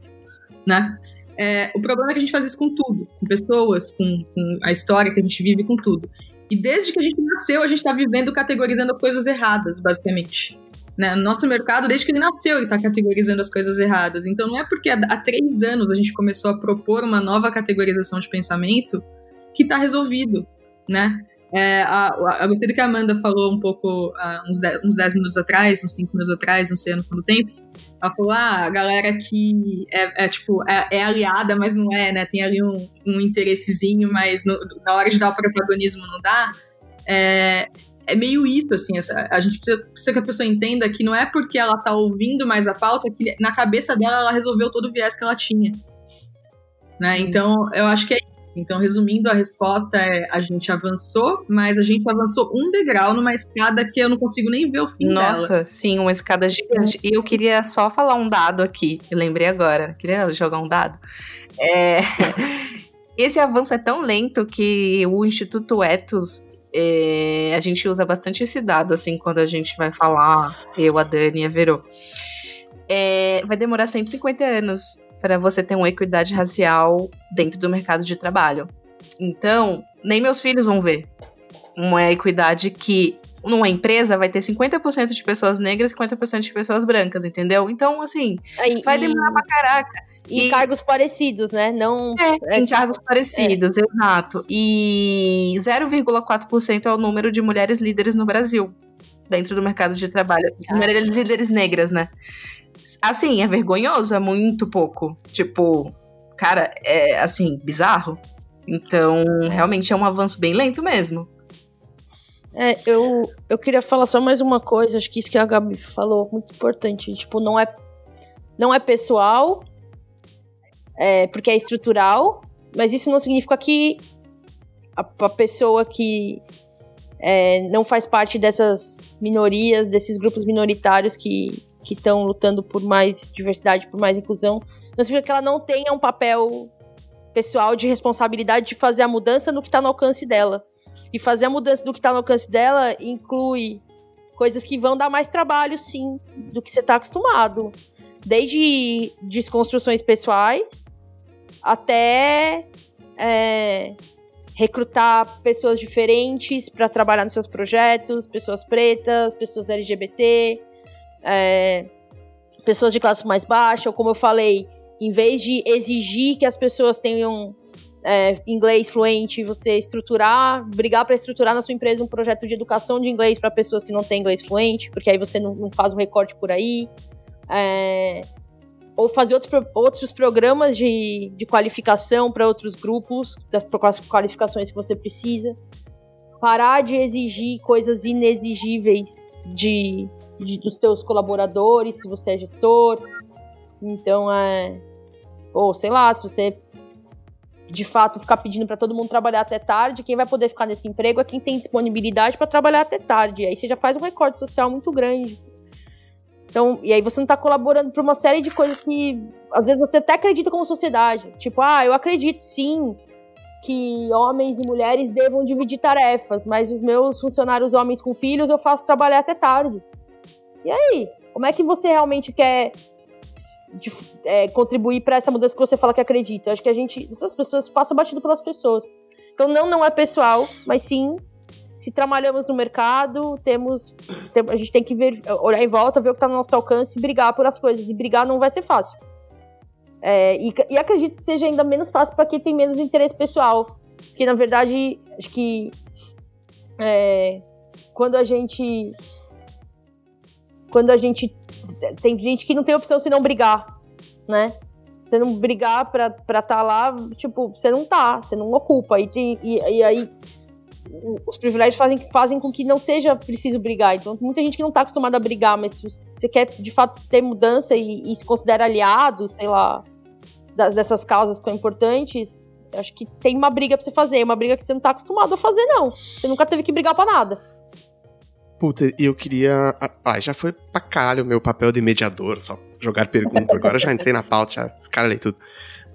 né? É, o problema é que a gente faz isso com tudo, com pessoas, com, com a história que a gente vive, com tudo. E desde que a gente nasceu, a gente está vivendo categorizando as coisas erradas, basicamente. Né? No nosso mercado, desde que ele nasceu, ele está categorizando as coisas erradas. Então não é porque há três anos a gente começou a propor uma nova categorização de pensamento que está resolvido, né? É, a, a, eu gostei do que a Amanda falou um pouco, uh, uns, dez, uns minutos atrás, uns cinco minutos atrás, não sei a noção do tempo, ela falou, ah, a galera que é, é tipo, é, é, aliada, mas não é, né? Tem ali um, um interessezinho, mas no, na hora de dar o protagonismo não dá. É, é meio isso, assim, essa, a gente precisa, precisa, que a pessoa entenda que não é porque ela tá ouvindo mais a pauta que na cabeça dela ela resolveu todo o viés que ela tinha. Né? Então, eu acho que é então, resumindo, a resposta é: a gente avançou, mas a gente avançou um degrau numa escada que eu não consigo nem ver o fim
Nossa,
dela.
sim, uma escada gigante. E eu queria só falar um dado aqui, eu lembrei agora. Queria jogar um dado. É... Esse avanço é tão lento que o Instituto Etos é, a gente usa bastante esse dado, assim, quando a gente vai falar, eu, a Dani e a Verô. é, vai demorar 150 anos para você ter uma equidade racial dentro do mercado de trabalho. Então, nem meus filhos vão ver uma equidade que numa empresa vai ter 50% de pessoas negras e 50% de pessoas brancas, entendeu? Então, assim, vai demorar e... pra caraca.
E, em cargos parecidos, né? Não.
É, é em cargos parecidos, é. exato. E 0,4% é o número de mulheres líderes no Brasil, dentro do mercado de trabalho. Ah. Mulheres líderes negras, né? Assim, é vergonhoso, é muito pouco. Tipo, cara, é assim, bizarro. Então, realmente é um avanço bem lento mesmo.
É, eu, eu queria falar só mais uma coisa, acho que isso que a Gabi falou, muito importante. Tipo, não é, não é pessoal, é, porque é estrutural, mas isso não significa que a, a pessoa que é, não faz parte dessas minorias, desses grupos minoritários que estão lutando por mais diversidade, por mais inclusão, não significa que ela não tenha um papel pessoal de responsabilidade de fazer a mudança no que está no alcance dela. E fazer a mudança do que está no alcance dela inclui coisas que vão dar mais trabalho, sim, do que você está acostumado. Desde desconstruções pessoais até é, recrutar pessoas diferentes para trabalhar nos seus projetos, pessoas pretas, pessoas LGBT, é, pessoas de classe mais baixa, ou como eu falei, em vez de exigir que as pessoas tenham é, inglês fluente, você estruturar, brigar para estruturar na sua empresa um projeto de educação de inglês para pessoas que não têm inglês fluente, porque aí você não, não faz um recorte por aí. É, ou fazer outros, outros programas de, de qualificação para outros grupos, das qualificações que você precisa. Parar de exigir coisas inexigíveis de, de dos seus colaboradores, se você é gestor. Então, é. Ou sei lá, se você de fato ficar pedindo para todo mundo trabalhar até tarde, quem vai poder ficar nesse emprego é quem tem disponibilidade para trabalhar até tarde. Aí você já faz um recorte social muito grande. Então, e aí você não tá colaborando para uma série de coisas que às vezes você até acredita como sociedade. Tipo, ah, eu acredito sim que homens e mulheres devam dividir tarefas, mas os meus funcionários homens com filhos eu faço trabalhar até tarde. E aí? Como é que você realmente quer é, contribuir para essa mudança que você fala que acredita. Acho que a gente, essas pessoas passam batido pelas pessoas. Então não, não é pessoal, mas sim se trabalhamos no mercado, temos, tem, a gente tem que ver, olhar em volta, ver o que está no nosso alcance e brigar por as coisas. E brigar não vai ser fácil. É, e, e, acredito que seja ainda menos fácil para quem tem menos interesse pessoal. Porque, na verdade, acho que é, quando a gente. Quando a gente tem gente que não tem opção se não brigar, né? Você não brigar pra estar tá lá, tipo, você não tá, você não ocupa. E, tem, e, e aí os privilégios fazem, fazem com que não seja preciso brigar. Então, muita gente que não tá acostumada a brigar, mas se você quer de fato ter mudança e, e se considera aliado, sei lá, das, dessas causas que são importantes, acho que tem uma briga pra você fazer, uma briga que você não tá acostumado a fazer, não. Você nunca teve que brigar para nada.
Puta, eu queria. Ah, já foi pra caralho o meu papel de mediador, só jogar perguntas. Agora já entrei na pauta, já escalei tudo.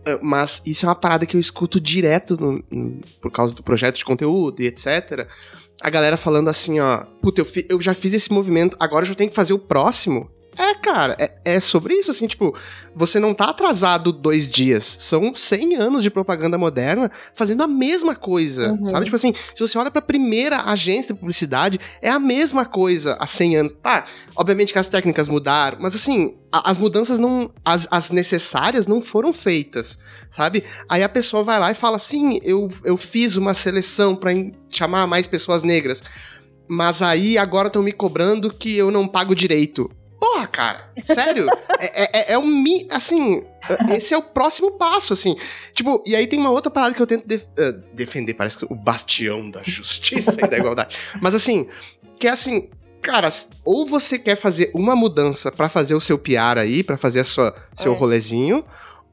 Ah, mas isso é uma parada que eu escuto direto no, no, por causa do projeto de conteúdo e etc. A galera falando assim, ó, puta, eu, fi, eu já fiz esse movimento, agora eu já tenho que fazer o próximo. É, cara, é, é, sobre isso, assim, tipo, você não tá atrasado dois dias. São 100 anos de propaganda moderna fazendo a mesma coisa, uhum. sabe? Tipo assim, se você olha pra primeira agência de publicidade, é a mesma coisa há 100 anos. Tá, obviamente que as técnicas mudaram, mas assim, a, as mudanças não. As, as necessárias não foram feitas, sabe? Aí a pessoa vai lá e fala assim: eu, eu fiz uma seleção para chamar mais pessoas negras mas aí agora estão me cobrando que eu não pago direito. Porra, cara, sério? é, é, é, é um. Assim, esse é o próximo passo, assim. Tipo, e aí tem uma outra parada que eu tento def uh, defender, parece que o bastião da justiça e da igualdade. Mas assim, que é assim, cara, ou você quer fazer uma mudança para fazer o seu PR aí, para fazer a sua, seu é. rolezinho,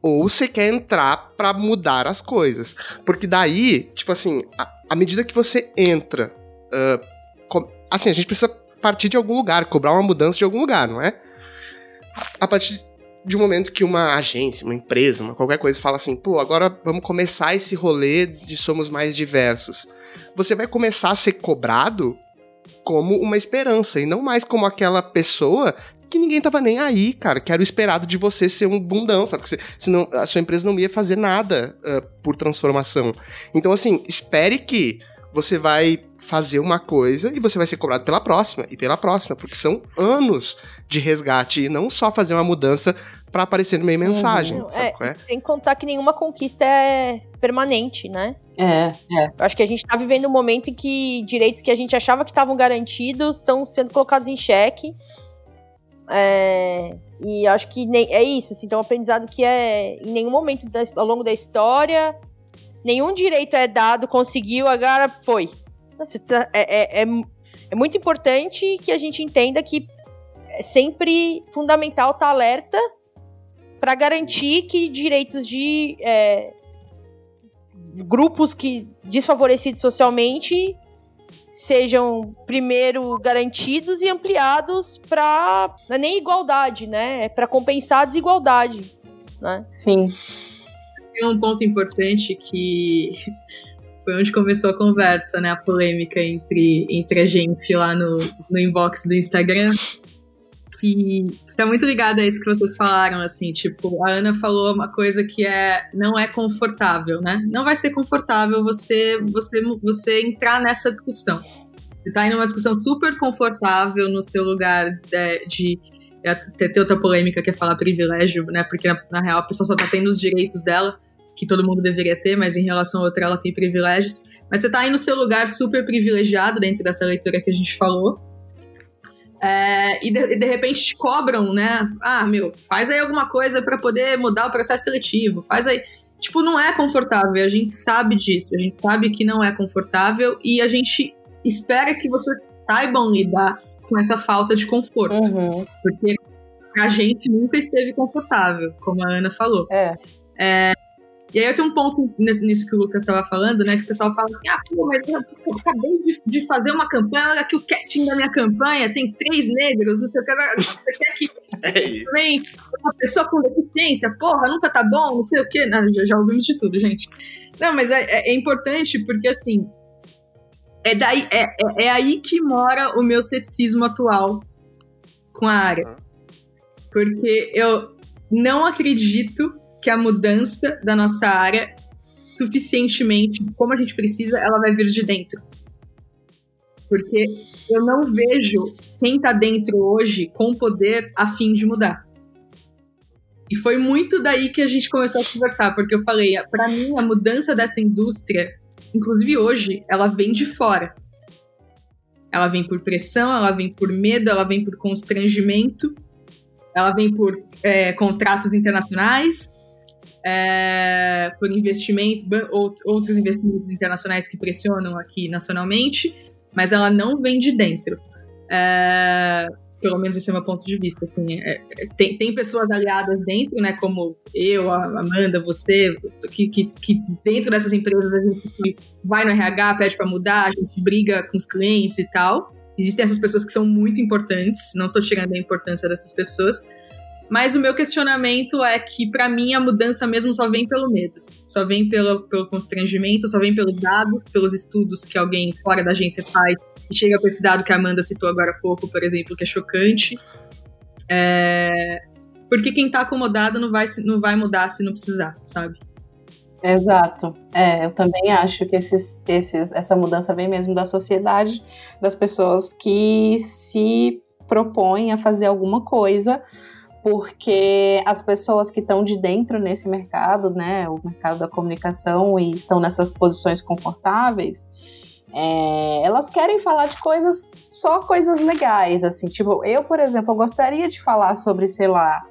ou você quer entrar para mudar as coisas. Porque daí, tipo assim, à medida que você entra. Uh, assim, a gente precisa partir de algum lugar, cobrar uma mudança de algum lugar, não é? A partir de um momento que uma agência, uma empresa, uma qualquer coisa fala assim, pô, agora vamos começar esse rolê de somos mais diversos. Você vai começar a ser cobrado como uma esperança e não mais como aquela pessoa que ninguém tava nem aí, cara, que era o esperado de você ser um bundão, sabe? Que você, senão a sua empresa não ia fazer nada uh, por transformação. Então, assim, espere que você vai fazer uma coisa e você vai ser cobrado pela próxima e pela próxima, porque são anos de resgate e não só fazer uma mudança para aparecer no meio mensagem. Uhum.
É, é? Sem contar que nenhuma conquista é permanente, né?
É, é.
Eu acho que a gente tá vivendo um momento em que direitos que a gente achava que estavam garantidos estão sendo colocados em xeque. É, e acho que nem, é isso, assim, então um aprendizado que é em nenhum momento da, ao longo da história, nenhum direito é dado, conseguiu, agora foi. Tá, é, é, é, é muito importante que a gente entenda que é sempre fundamental estar tá alerta para garantir que direitos de é, grupos que desfavorecidos socialmente sejam primeiro garantidos e ampliados para não é nem igualdade, né? É para compensar a desigualdade, né?
Sim.
Tem um ponto importante que foi onde começou a conversa, né? A polêmica entre, entre a gente lá no, no inbox do Instagram. Que tá muito ligada a isso que vocês falaram, assim, tipo, a Ana falou uma coisa que é não é confortável, né? Não vai ser confortável você você você entrar nessa discussão. Você tá em uma discussão super confortável no seu lugar de, de até ter outra polêmica que é falar privilégio, né? Porque na, na real a pessoa só tá tendo os direitos dela que todo mundo deveria ter, mas em relação a outra ela tem privilégios. Mas você está aí no seu lugar super privilegiado dentro dessa leitura que a gente falou. É, e, de, de, repente te cobram, né? Ah, meu, faz aí alguma coisa para poder mudar o processo seletivo, faz aí. Tipo, não é confortável, a gente sabe disso, a gente sabe que não é confortável e a gente espera que vocês saibam lidar com essa falta de conforto. Uhum. Porque a gente nunca esteve confortável, como a Ana falou.
É.
é e aí eu tenho um ponto nisso que o Lucas estava falando, né? Que o pessoal fala assim: ah, pô, mas eu, acabei de, de, fazer uma campanha, olha aqui o casting da minha campanha, tem três negros, não sei o que. Você quer que é também uma pessoa com deficiência, porra, nunca tá bom, não sei o que. Não, já, já ouvimos de tudo, gente. Não, mas é, é, é importante porque assim. É, daí, é, é, é aí que mora o meu ceticismo atual com a área. Porque eu não acredito que a mudança da nossa área suficientemente como a gente precisa, ela vai vir de dentro. Porque eu não vejo quem tá dentro hoje com poder a fim de mudar. E foi muito daí que a gente começou a conversar, porque eu falei, para mim a mudança dessa indústria, inclusive hoje, ela vem de fora. Ela vem por pressão, ela vem por medo, ela vem por constrangimento, ela vem por é, contratos internacionais, é, por investimento, outros investimentos internacionais que pressionam aqui nacionalmente, mas ela não vem de dentro. É, pelo menos esse é o meu ponto de vista. Assim, é, tem, tem pessoas aliadas dentro, né, como eu, a Amanda, você, que, que, que dentro dessas empresas a gente vai no RH, pede para mudar, a gente briga com os clientes e tal. Existem essas pessoas que são muito importantes, não estou tirando a importância dessas pessoas, mas o meu questionamento é que, para mim, a mudança mesmo só vem pelo medo, só vem pelo, pelo constrangimento, só vem pelos dados, pelos estudos que alguém fora da agência faz e chega com esse dado que a Amanda citou agora há pouco, por exemplo, que é chocante. É... Porque quem tá acomodado não vai, não vai mudar se não precisar, sabe?
Exato. É, eu também acho que esses, esses, essa mudança vem mesmo da sociedade, das pessoas que se propõem a fazer alguma coisa porque as pessoas que estão de dentro nesse mercado, né, o mercado da comunicação e estão nessas posições confortáveis, é, elas querem falar de coisas, só coisas legais, assim, tipo, eu, por exemplo, eu gostaria de falar sobre, sei lá,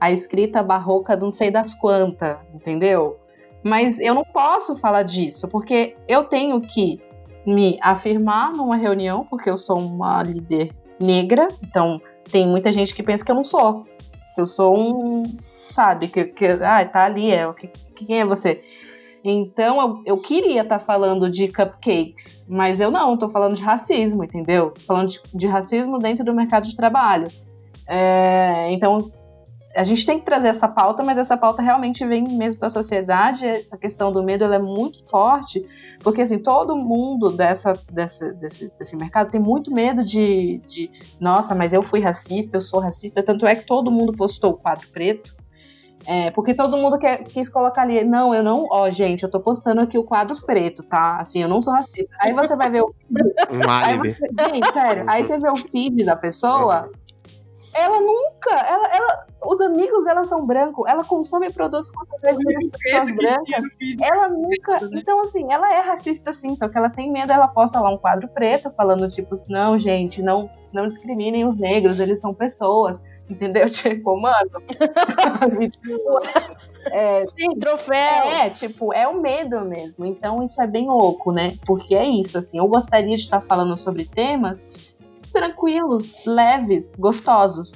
a escrita barroca não sei das quantas, entendeu? Mas eu não posso falar disso, porque eu tenho que me afirmar numa reunião, porque eu sou uma líder negra, então tem muita gente que pensa que eu não sou. Eu sou um, sabe, que, que ah, tá ali, é, que, quem é você? Então eu, eu queria estar tá falando de cupcakes, mas eu não, tô falando de racismo, entendeu? Falando de, de racismo dentro do mercado de trabalho. É, então a gente tem que trazer essa pauta, mas essa pauta realmente vem mesmo da sociedade. Essa questão do medo ela é muito forte, porque assim, todo mundo dessa, dessa, desse, desse mercado tem muito medo de, de, nossa, mas eu fui racista, eu sou racista. Tanto é que todo mundo postou o quadro preto. É, porque todo mundo quer, quis colocar ali, não, eu não, ó, gente, eu tô postando aqui o quadro preto, tá? Assim, eu não sou racista. Aí você vai ver o.
Um álibi.
Gente, sério, aí você vê o feed da pessoa, ela nunca, ela, ela, os amigos dela são brancos, ela consome produtos com pessoas brancas, ela nunca, então assim, ela é racista sim, só que ela tem medo, ela posta lá um quadro preto falando tipo, não gente, não, não discriminem os negros, eles são pessoas, entendeu? Tipo, mano,
é, sim, troféu.
É, tipo, é o medo mesmo, então isso é bem louco, né? Porque é isso, assim, eu gostaria de estar falando sobre temas tranquilos, leves, gostosos.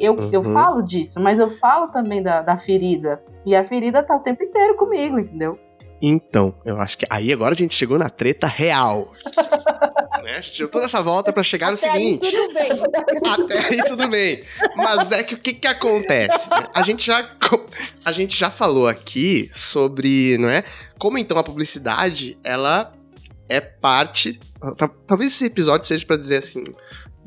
Eu, uhum. eu falo disso, mas eu falo também da, da ferida. E a ferida tá o tempo inteiro comigo, entendeu?
Então, eu acho que aí agora a gente chegou na treta real. né? A gente deu toda essa volta para chegar no
Até
seguinte.
Aí tudo bem.
Até aí tudo bem. Mas é que o que que acontece? A gente já a gente já falou aqui sobre, não é? Como então a publicidade, ela é parte, talvez esse episódio seja para dizer assim,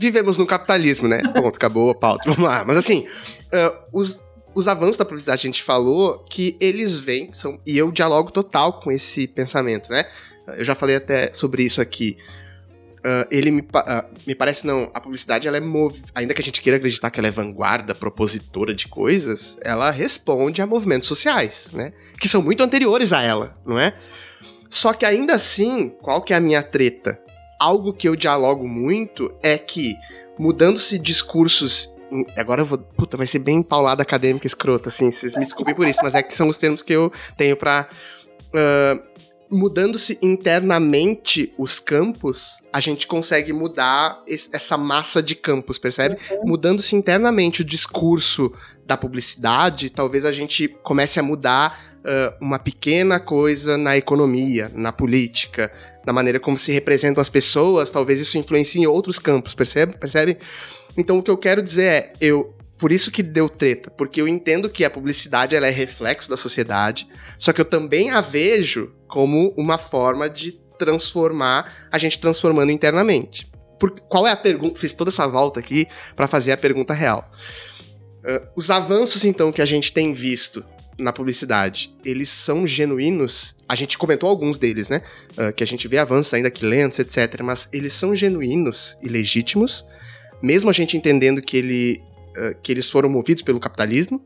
vivemos no capitalismo, né? Ponto, acabou a pauta. Vamos lá. Mas assim, uh, os, os avanços da publicidade, a gente falou que eles vêm, são, e eu dialogo total com esse pensamento, né? Eu já falei até sobre isso aqui. Uh, ele me, uh, me parece não, a publicidade ela é mov... ainda que a gente queira acreditar que ela é vanguarda, propositora de coisas, ela responde a movimentos sociais, né? Que são muito anteriores a ela, não é? Só que ainda assim, qual que é a minha treta? Algo que eu dialogo muito é que, mudando-se discursos. Agora eu vou. Puta, vai ser bem paulada acadêmica escrota, assim, vocês me desculpem por isso, mas é que são os termos que eu tenho pra. Uh, mudando-se internamente os campos, a gente consegue mudar essa massa de campos, percebe? Uhum. Mudando-se internamente o discurso da publicidade, talvez a gente comece a mudar uh, uma pequena coisa na economia, na política, na maneira como se representam as pessoas, talvez isso influencie em outros campos, percebe? Percebe? Então o que eu quero dizer é, eu por isso que deu treta, porque eu entendo que a publicidade ela é reflexo da sociedade, só que eu também a vejo como uma forma de transformar, a gente transformando internamente. Por, qual é a pergunta? Fiz toda essa volta aqui para fazer a pergunta real. Uh, os avanços, então, que a gente tem visto na publicidade, eles são genuínos. A gente comentou alguns deles, né? Uh, que a gente vê avanços ainda que lentos, etc. Mas eles são genuínos e legítimos, mesmo a gente entendendo que, ele, uh, que eles foram movidos pelo capitalismo,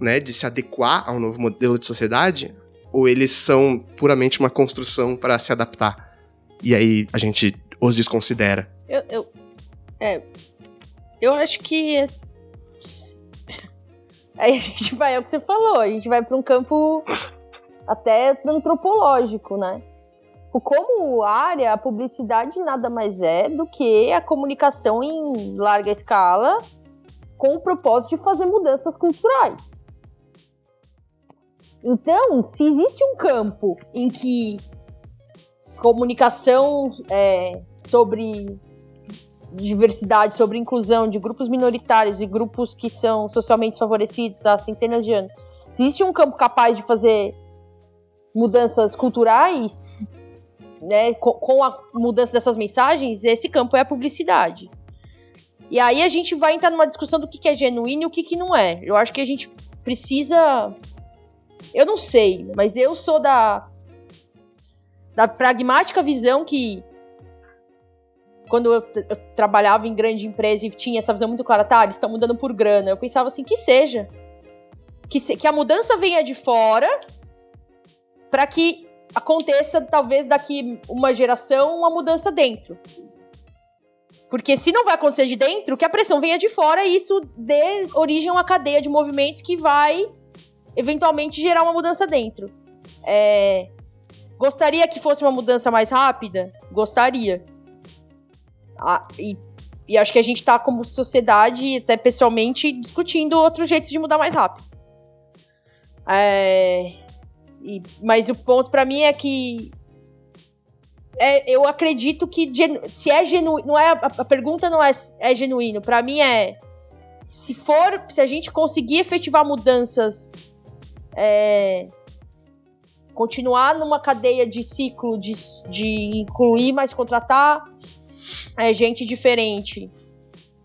né? De se adequar ao novo modelo de sociedade, ou eles são puramente uma construção para se adaptar. E aí a gente os desconsidera.
Eu, eu, é, eu acho que Aí a gente vai, é o que você falou, a gente vai para um campo até antropológico, né? Como área, a publicidade nada mais é do que a comunicação em larga escala com o propósito de fazer mudanças culturais. Então, se existe um campo em que comunicação é, sobre diversidade, sobre inclusão de grupos minoritários e grupos que são socialmente desfavorecidos há centenas de anos. Se existe um campo capaz de fazer mudanças culturais, né, com, a mudança dessas mensagens, esse campo é a publicidade. E aí a gente vai entrar numa discussão do que, que é genuíno e o que, que não é. Eu acho que a gente precisa. Eu não sei, mas eu sou da da pragmática visão que quando eu, eu, trabalhava em grande empresa e tinha essa visão muito clara, tá, eles estão mudando por grana. Eu pensava assim, que seja. Que, se, que a mudança venha de fora para que aconteça, talvez, daqui uma geração, uma mudança dentro. Porque se não vai acontecer de dentro, que a pressão venha de fora e isso dê origem a uma cadeia de movimentos que vai, eventualmente, gerar uma mudança dentro. É... Gostaria que fosse uma mudança mais rápida? Gostaria ah, e, e acho que a gente tá, como sociedade, até pessoalmente, discutindo outros jeitos de mudar mais rápido. É, e, mas o ponto para mim é que é, eu acredito que se é genuíno, não é a, a, pergunta não é é genuíno. Para mim é se for, se a gente conseguir efetivar mudanças, é, continuar numa cadeia de ciclo de, de incluir, mas contratar é, gente diferente,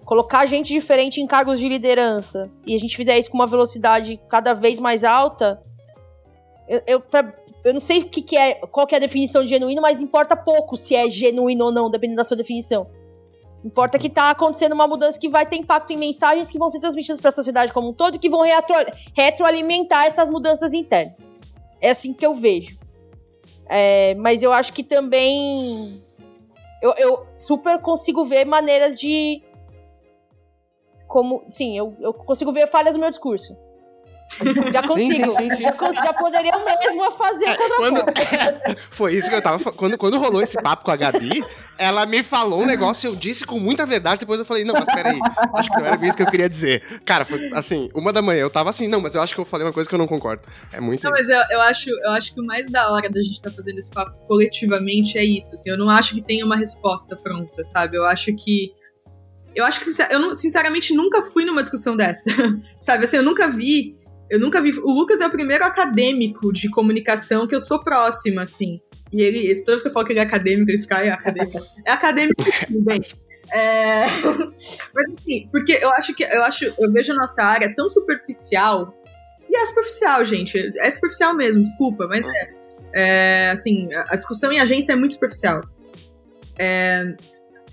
colocar gente diferente em cargos de liderança, e a gente fizer isso com uma velocidade cada vez mais alta, eu, eu, pra, eu não sei que, que é, qual que é a definição de genuíno, mas importa pouco se é genuíno ou não, dependendo da sua definição. Importa que tá acontecendo uma mudança que vai ter impacto em mensagens que vão ser transmitidas para a sociedade como um todo e que vão retro, retroalimentar essas mudanças internas. É assim que eu vejo. É, mas eu acho que também. Eu, eu, super consigo ver maneiras de. Como. Sim, eu, eu consigo ver falhas no meu discurso. Já consigo. Sim, sim, sim, já, cons já poderia mesmo fazer é,
quando, Foi isso que eu tava quando Quando rolou esse papo com a Gabi, ela me falou um negócio, eu disse com muita verdade, depois eu falei, não, mas peraí, acho que não era isso que eu queria dizer. Cara, foi assim, uma da manhã, eu tava assim, não, mas eu acho que eu falei uma coisa que eu não concordo. É muito.
Não, mas eu, eu, acho, eu acho que o mais da hora da gente estar tá fazendo esse papo coletivamente é isso. Assim, eu não acho que tenha uma resposta pronta, sabe? Eu acho que eu acho que eu sinceramente nunca fui numa discussão dessa. sabe assim, eu nunca vi eu nunca vi. O Lucas é o primeiro acadêmico de comunicação que eu sou próxima, assim. E ele, toda vez que eu falo que ele é acadêmico, ele fica, ah, é acadêmico. É acadêmico bem. É... Mas assim, porque eu acho que eu acho, eu vejo a nossa área tão superficial. E é superficial, gente. É superficial mesmo, desculpa, mas é. é assim, a discussão em agência é muito superficial. É,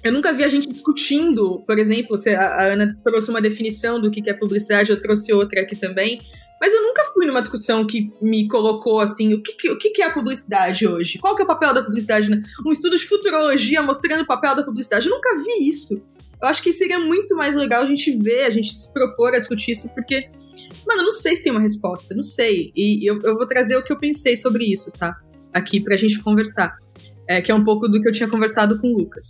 eu nunca vi a gente discutindo, por exemplo, a Ana trouxe uma definição do que é publicidade, eu trouxe outra aqui também. Mas eu nunca fui numa discussão que me colocou assim, o que, o que é a publicidade hoje? Qual que é o papel da publicidade? Né? Um estudo de futurologia mostrando o papel da publicidade. Eu nunca vi isso. Eu acho que seria muito mais legal a gente ver, a gente se propor a discutir isso, porque, mano, eu não sei se tem uma resposta, não sei. E eu, eu vou trazer o que eu pensei sobre isso, tá? Aqui pra gente conversar. É, que é um pouco do que eu tinha conversado com o Lucas.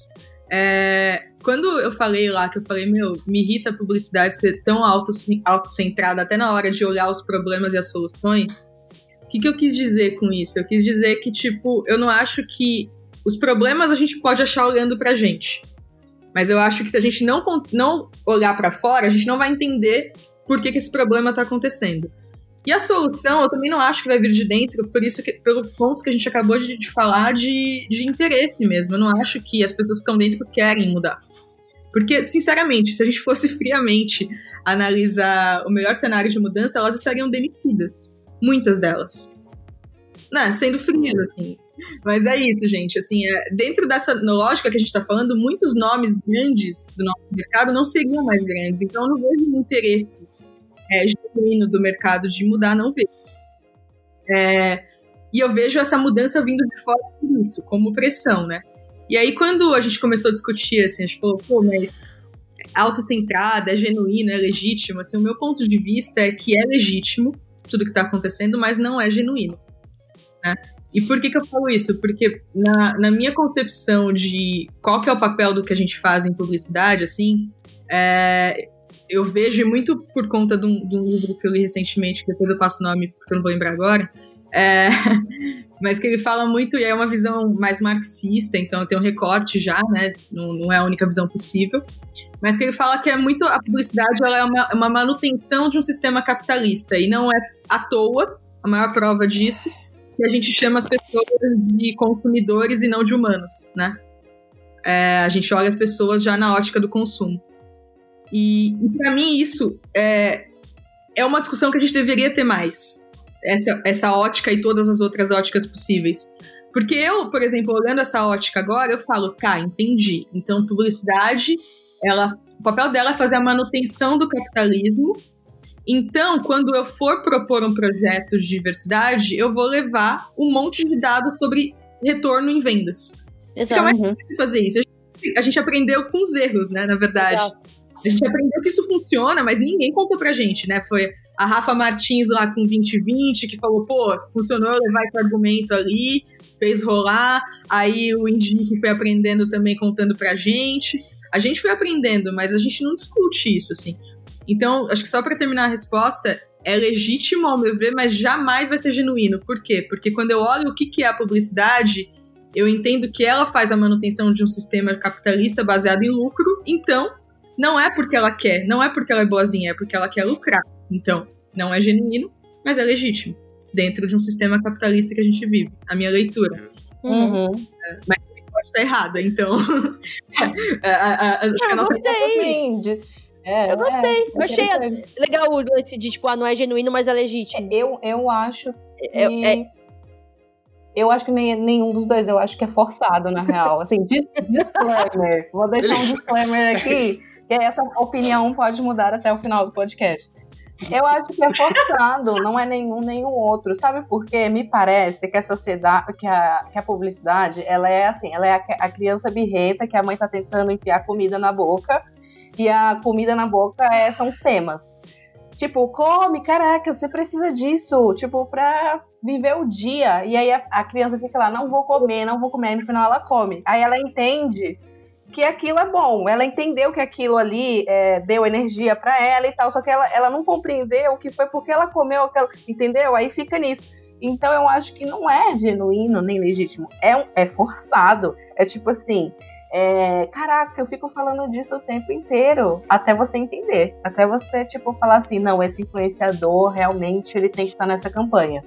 É, quando eu falei lá, que eu falei, meu, me irrita a publicidade ser tão autocentrada até na hora de olhar os problemas e as soluções, o que, que eu quis dizer com isso? Eu quis dizer que, tipo, eu não acho que os problemas a gente pode achar olhando pra gente. Mas eu acho que se a gente não, não olhar para fora, a gente não vai entender por que, que esse problema tá acontecendo. E a solução, eu também não acho que vai vir de dentro, por isso que, pelo ponto que a gente acabou de, de falar de, de interesse mesmo. Eu não acho que as pessoas que estão dentro querem mudar. Porque, sinceramente, se a gente fosse friamente analisar o melhor cenário de mudança, elas estariam demitidas. Muitas delas. Né, sendo frias, assim. Mas é isso, gente. Assim, é, dentro dessa lógica que a gente está falando, muitos nomes grandes do nosso mercado não seriam mais grandes. Então, eu não vejo um interesse é, genuíno do mercado de mudar, não vejo. É, e eu vejo essa mudança vindo de fora por isso, como pressão, né? E aí, quando a gente começou a discutir, assim, a gente falou, pô, mas autocentrada, é genuíno, é legítimo, assim, o meu ponto de vista é que é legítimo tudo que está acontecendo, mas não é genuíno, né? E por que, que eu falo isso? Porque na, na minha concepção de qual que é o papel do que a gente faz em publicidade, assim, é, eu vejo muito por conta de um, de um, livro que eu li recentemente, que depois eu passo o nome porque eu não vou lembrar agora, é, mas que ele fala muito, e é uma visão mais marxista, então tem um recorte já, né? Não, não, é a única visão possível. Mas que ele fala que é muito. A publicidade ela é uma, uma manutenção de um sistema capitalista, e não é à toa, a maior prova disso, que a gente chama as pessoas de consumidores e não de humanos, né? É, a gente olha as pessoas já na ótica do consumo. E, e para mim isso é, é uma discussão que a gente deveria ter mais essa, essa ótica e todas as outras óticas possíveis. Porque eu, por exemplo, olhando essa ótica agora, eu falo, tá, entendi. Então, publicidade, ela, o papel dela é fazer a manutenção do capitalismo. Então, quando eu for propor um projeto de diversidade, eu vou levar um monte de dados sobre retorno em vendas. Exato. Fica mais difícil fazer isso. A gente, a gente, aprendeu com os erros, né, na verdade. Exato. A gente aprendeu que isso funciona, mas ninguém contou pra gente, né? Foi a Rafa Martins lá com 2020, que falou, pô, funcionou levar esse argumento ali, fez rolar. Aí o Henrique foi aprendendo também, contando pra gente. A gente foi aprendendo, mas a gente não discute isso, assim. Então, acho que só para terminar a resposta, é legítimo ao meu ver, mas jamais vai ser genuíno. Por quê? Porque quando eu olho o que é a publicidade, eu entendo que ela faz a manutenção de um sistema capitalista baseado em lucro, então não é porque ela quer, não é porque ela é boazinha, é porque ela quer lucrar. Então, não é genuíno, mas é legítimo dentro de um sistema capitalista que a gente vive. A minha leitura.
Uhum.
É, mas pode estar errada, então. É, a, a, a, acho que a nossa.
Gostei. É, eu gostei. É, eu achei legal o lance de, tipo, ah, não é genuíno, mas é legítimo.
É, eu, eu acho que... É, eu acho que nem, nenhum dos dois, eu acho que é forçado, na real. Assim, disclaimer. Vou deixar um disclaimer aqui, que essa opinião pode mudar até o final do podcast. Eu acho que é forçado, não é nenhum o outro. Sabe por quê? Me parece que a sociedade, que a, que a publicidade, ela é assim, ela é a, a criança birreta que a mãe tá tentando enfiar comida na boca e a comida na boca é, são os temas. Tipo, come, caraca, você precisa disso, tipo, pra viver o dia. E aí a, a criança fica lá, não vou comer, não vou comer. Aí no final ela come. Aí ela entende que aquilo é bom. Ela entendeu que aquilo ali é, deu energia para ela e tal, só que ela, ela não compreendeu que foi porque ela comeu aquela. Entendeu? Aí fica nisso. Então eu acho que não é genuíno nem legítimo. É, é forçado. É tipo assim. É, caraca, eu fico falando disso o tempo inteiro, até você entender, até você, tipo, falar assim, não, esse influenciador realmente ele tem que estar nessa campanha.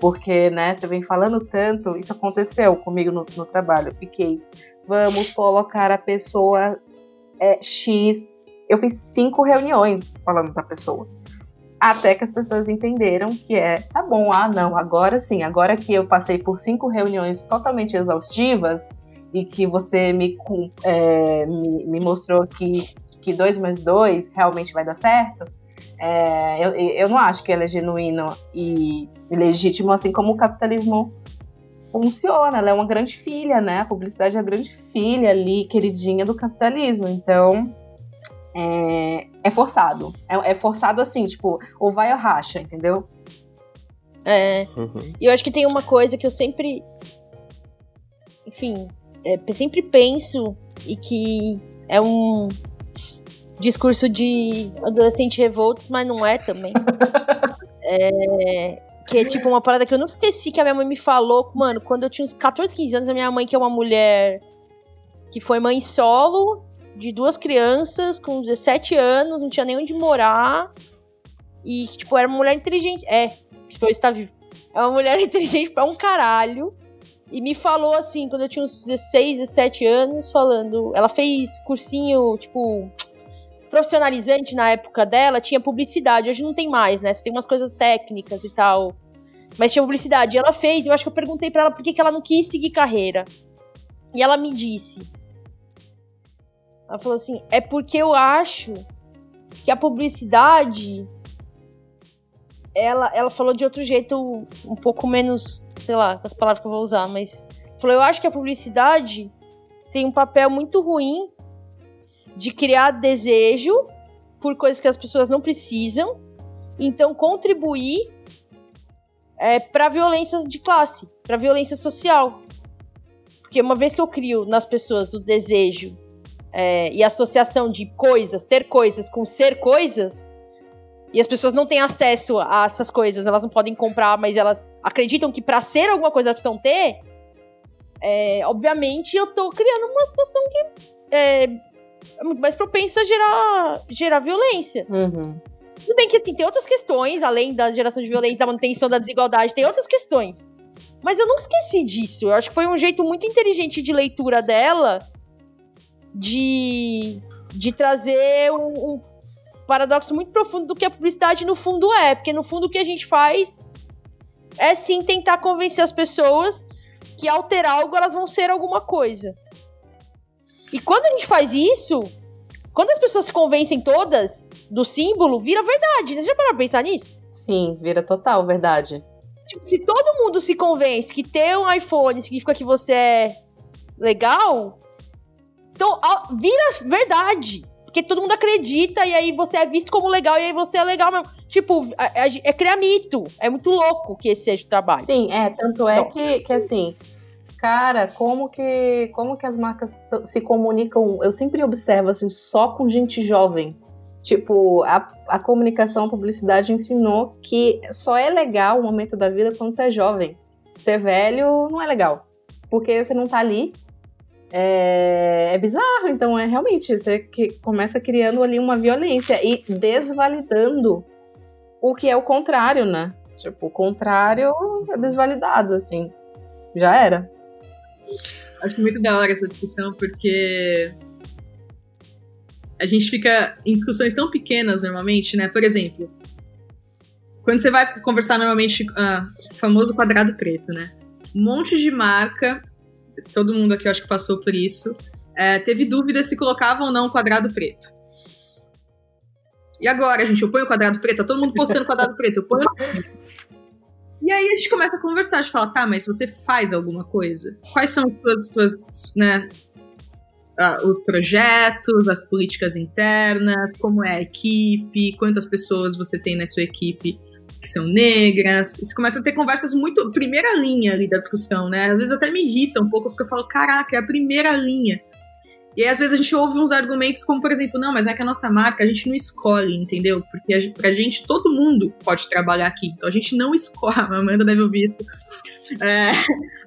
Porque, né, você vem falando tanto, isso aconteceu comigo no, no trabalho, eu fiquei, vamos colocar a pessoa é, X. Eu fiz cinco reuniões falando pra pessoa. Até que as pessoas entenderam que é, tá bom, ah, não, agora sim, agora que eu passei por cinco reuniões totalmente exaustivas, e que você me, é, me, me, mostrou que, que 2 mais 2 realmente vai dar certo, é, eu, eu não acho que ela é genuína e legítimo, assim como o capitalismo funciona. Ela é uma grande filha, né? A publicidade é a grande filha ali, queridinha do capitalismo. Então, é, é forçado. É, é, forçado assim, tipo, ou vai ou racha, entendeu?
É. Uhum. E eu acho que tem uma coisa que eu sempre. Enfim, é, sempre penso e que é um discurso de adolescente revoltos, mas não é também. é, que é tipo uma parada que eu não esqueci que a minha mãe me falou, mano, quando eu tinha uns 14, 15 anos, a minha mãe, que é uma mulher que foi mãe solo de duas crianças com 17 anos, não tinha nem onde morar. E, tipo, era uma mulher inteligente. É, tipo, está vivo. É uma mulher inteligente pra um caralho. E me falou assim, quando eu tinha uns 16, 17 anos, falando. Ela fez cursinho, tipo. Profissionalizante na época dela, tinha publicidade. Hoje não tem mais, né? Só tem umas coisas técnicas e tal. Mas tinha publicidade. E ela fez, eu acho que eu perguntei para ela por que, que ela não quis seguir carreira. E ela me disse. Ela falou assim: é porque eu acho que a publicidade ela, ela falou de outro jeito, um pouco menos, sei lá, as palavras que eu vou usar, mas falou: eu acho que a publicidade tem um papel muito ruim de criar desejo por coisas que as pessoas não precisam, então contribuir é, para violência de classe, para violência social. Porque uma vez que eu crio nas pessoas o desejo é, e associação de coisas, ter coisas com ser coisas, e as pessoas não têm acesso a essas coisas, elas não podem comprar, mas elas acreditam que para ser alguma coisa elas precisam ter, é, obviamente eu tô criando uma situação que é, é muito mais propensa a gerar, gerar violência.
Uhum.
Tudo bem que assim, tem outras questões, além da geração de violência, da manutenção da desigualdade, tem outras questões. Mas eu não esqueci disso. Eu acho que foi um jeito muito inteligente de leitura dela de, de trazer um, um paradoxo muito profundo do que a publicidade no fundo é. Porque no fundo o que a gente faz é sim tentar convencer as pessoas que ao ter algo elas vão ser alguma coisa. E quando a gente faz isso, quando as pessoas se convencem todas do símbolo, vira verdade. Você já parou pra pensar nisso?
Sim, vira total verdade.
Tipo, se todo mundo se convence que ter um iPhone significa que você é legal, então vira verdade. Porque todo mundo acredita e aí você é visto como legal e aí você é legal mesmo. Tipo, é, é, é criar mito. É muito louco que esse seja o trabalho.
Sim, é. Tanto é que, que assim, cara, como que, como que as marcas se comunicam? Eu sempre observo assim, só com gente jovem. Tipo, a, a comunicação, a publicidade ensinou que só é legal o momento da vida quando você é jovem. Ser velho não é legal. Porque você não tá ali É, é bizarro, então é realmente, você que começa criando ali uma violência e desvalidando o que é o contrário, né? Tipo, o contrário é desvalidado, assim. Já era.
Acho muito da hora essa discussão, porque a gente fica em discussões tão pequenas normalmente, né? Por exemplo, quando você vai conversar normalmente, ah, famoso quadrado preto, né? Um monte de marca, todo mundo aqui eu acho que passou por isso, é, teve dúvida se colocava ou não quadrado preto. E agora, gente, eu ponho o quadrado preto, tá todo mundo postando quadrado preto, eu ponho. E aí a gente começa a conversar, a gente fala, tá, mas você faz alguma coisa? Quais são as suas, né, os projetos, as políticas internas, como é a equipe, quantas pessoas você tem na sua equipe que são negras. Você começa a ter conversas muito. Primeira linha ali da discussão, né? Às vezes até me irrita um pouco, porque eu falo, caraca, é a primeira linha. E aí, às vezes, a gente ouve uns argumentos como, por exemplo, não, mas é que a nossa marca a gente não escolhe, entendeu? Porque a, pra gente, todo mundo pode trabalhar aqui. Então a gente não escolhe. A Amanda deve ouvir isso. É,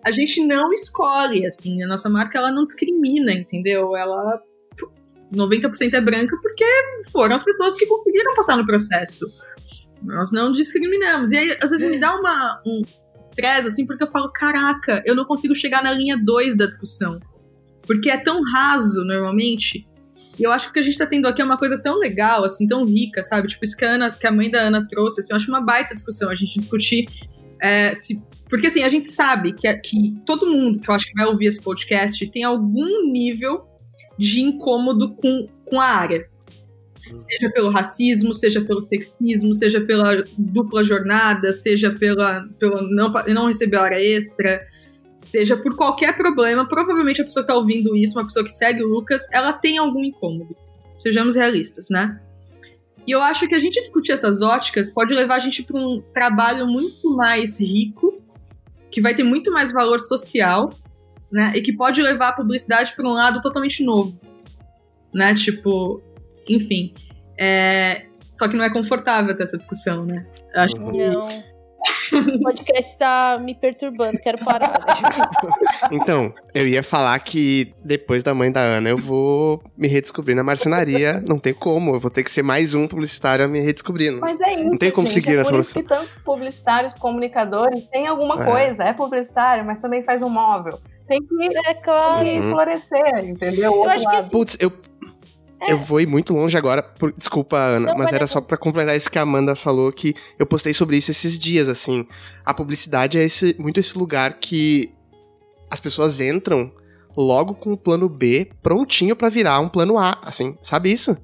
a gente não escolhe, assim. A nossa marca, ela não discrimina, entendeu? Ela. 90% é branca porque foram as pessoas que conseguiram passar no processo. Nós não discriminamos. E aí, às vezes, me dá uma, um estresse, assim, porque eu falo, caraca, eu não consigo chegar na linha 2 da discussão. Porque é tão raso, normalmente. E eu acho que o que a gente tá tendo aqui é uma coisa tão legal, assim, tão rica, sabe? Tipo, isso que a, Ana, que a mãe da Ana trouxe, assim, eu acho uma baita discussão a gente discutir é, se. Porque, assim, a gente sabe que, que todo mundo que eu acho que vai ouvir esse podcast tem algum nível de incômodo com, com a área. Seja pelo racismo, seja pelo sexismo, seja pela dupla jornada, seja pela, pela não, não receber hora extra, seja por qualquer problema, provavelmente a pessoa que tá ouvindo isso, uma pessoa que segue o Lucas, ela tem algum incômodo. Sejamos realistas, né? E eu acho que a gente discutir essas óticas pode levar a gente para um trabalho muito mais rico, que vai ter muito mais valor social, né? E que pode levar a publicidade para um lado totalmente novo, né? Tipo, enfim. É... Só que não é confortável ter essa discussão, né?
Eu acho que... Não. O podcast tá me perturbando, quero parar. Né?
então, eu ia falar que depois da mãe da Ana eu vou me redescobrir na marcenaria. Não tem como, eu vou ter que ser mais um publicitário a me redescobrindo.
Mas é isso. Não tem como gente, seguir é nessa por isso que tantos publicitários, comunicadores têm alguma é. coisa. É publicitário, mas também faz um móvel. Tem que, é claro. Tem uhum. florescer, entendeu?
Eu acho que assim,
Putz, eu é. Eu vou ir muito longe agora. Por... Desculpa, Ana, não, mas era só para completar isso que a Amanda falou, que eu postei sobre isso esses dias, assim. A publicidade é esse, muito esse lugar que as pessoas entram logo com o plano B prontinho para virar um plano A, assim, sabe isso?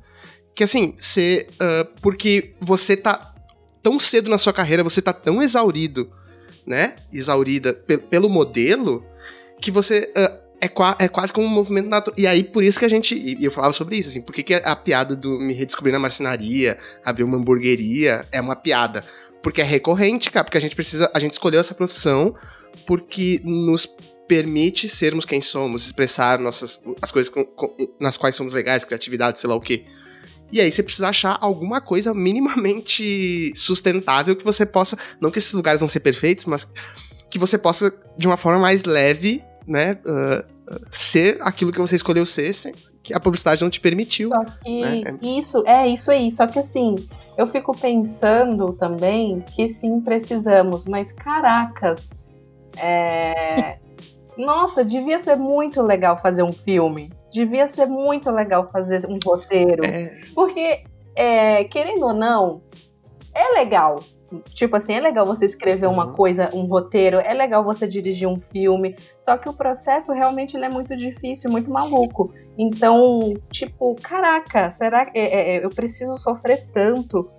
Que assim, você. Uh, porque você tá tão cedo na sua carreira, você tá tão exaurido, né? Exaurida pelo modelo, que você. Uh, é, qua é quase como um movimento natural. E aí, por isso que a gente. E eu falava sobre isso, assim, por que, que a piada do me redescobrir na marcenaria, abrir uma hamburgueria, é uma piada? Porque é recorrente, cara, porque a gente precisa. A gente escolheu essa profissão porque nos permite sermos quem somos, expressar nossas, as coisas com, com, nas quais somos legais, criatividade, sei lá o quê. E aí você precisa achar alguma coisa minimamente sustentável que você possa. Não que esses lugares vão ser perfeitos, mas que você possa, de uma forma mais leve, né, uh, ser aquilo que você escolheu ser, sem, que a publicidade não te permitiu.
Só que né? isso, é isso aí. Só que assim, eu fico pensando também que sim, precisamos, mas caracas, é... nossa, devia ser muito legal fazer um filme. Devia ser muito legal fazer um roteiro. É... Porque, é, querendo ou não, é legal Tipo assim, é legal você escrever uma uhum. coisa, um roteiro, é legal você dirigir um filme, só que o processo realmente é muito difícil, muito maluco. Então, tipo, caraca, será que é, é, é, eu preciso sofrer tanto,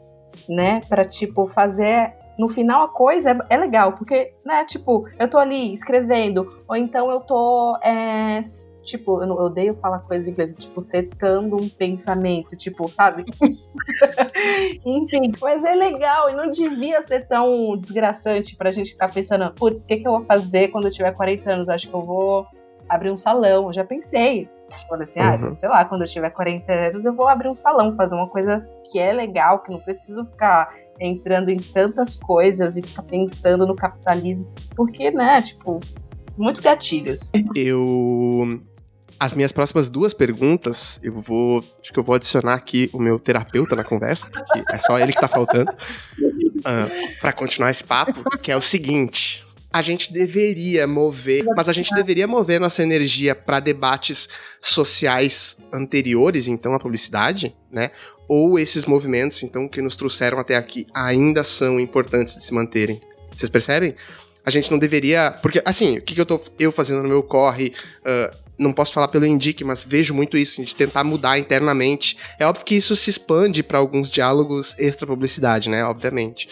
né, para tipo fazer no final a coisa é, é, legal, porque, né, tipo, eu tô ali escrevendo, ou então eu tô é, tipo, eu, não, eu odeio falar coisas em inglês, tipo, setando um pensamento, tipo, sabe? Enfim, mas é legal e não devia ser tão desgraçante pra gente ficar pensando, putz, o que, que eu vou fazer quando eu tiver 40 anos? Acho que eu vou abrir um salão. Eu já pensei. Tipo, assim, ah, uhum. ah, sei lá, quando eu tiver 40 anos, eu vou abrir um salão, fazer uma coisa que é legal, que não preciso ficar entrando em tantas coisas e ficar pensando no capitalismo. Porque, né, tipo, muitos gatilhos.
Eu As minhas próximas duas perguntas, eu vou. Acho que eu vou adicionar aqui o meu terapeuta na conversa, porque é só ele que tá faltando. Uh, ah, para continuar esse papo, que é o seguinte. A gente deveria mover, mas a gente deveria mover nossa energia para debates sociais anteriores, então, à publicidade, né? Ou esses movimentos, então, que nos trouxeram até aqui, ainda são importantes de se manterem. Vocês percebem? A gente não deveria. Porque, assim, o que, que eu tô eu fazendo no meu corre? Uh, não posso falar pelo Indique, mas vejo muito isso, de tentar mudar internamente. É óbvio que isso se expande para alguns diálogos extra-publicidade, né? Obviamente.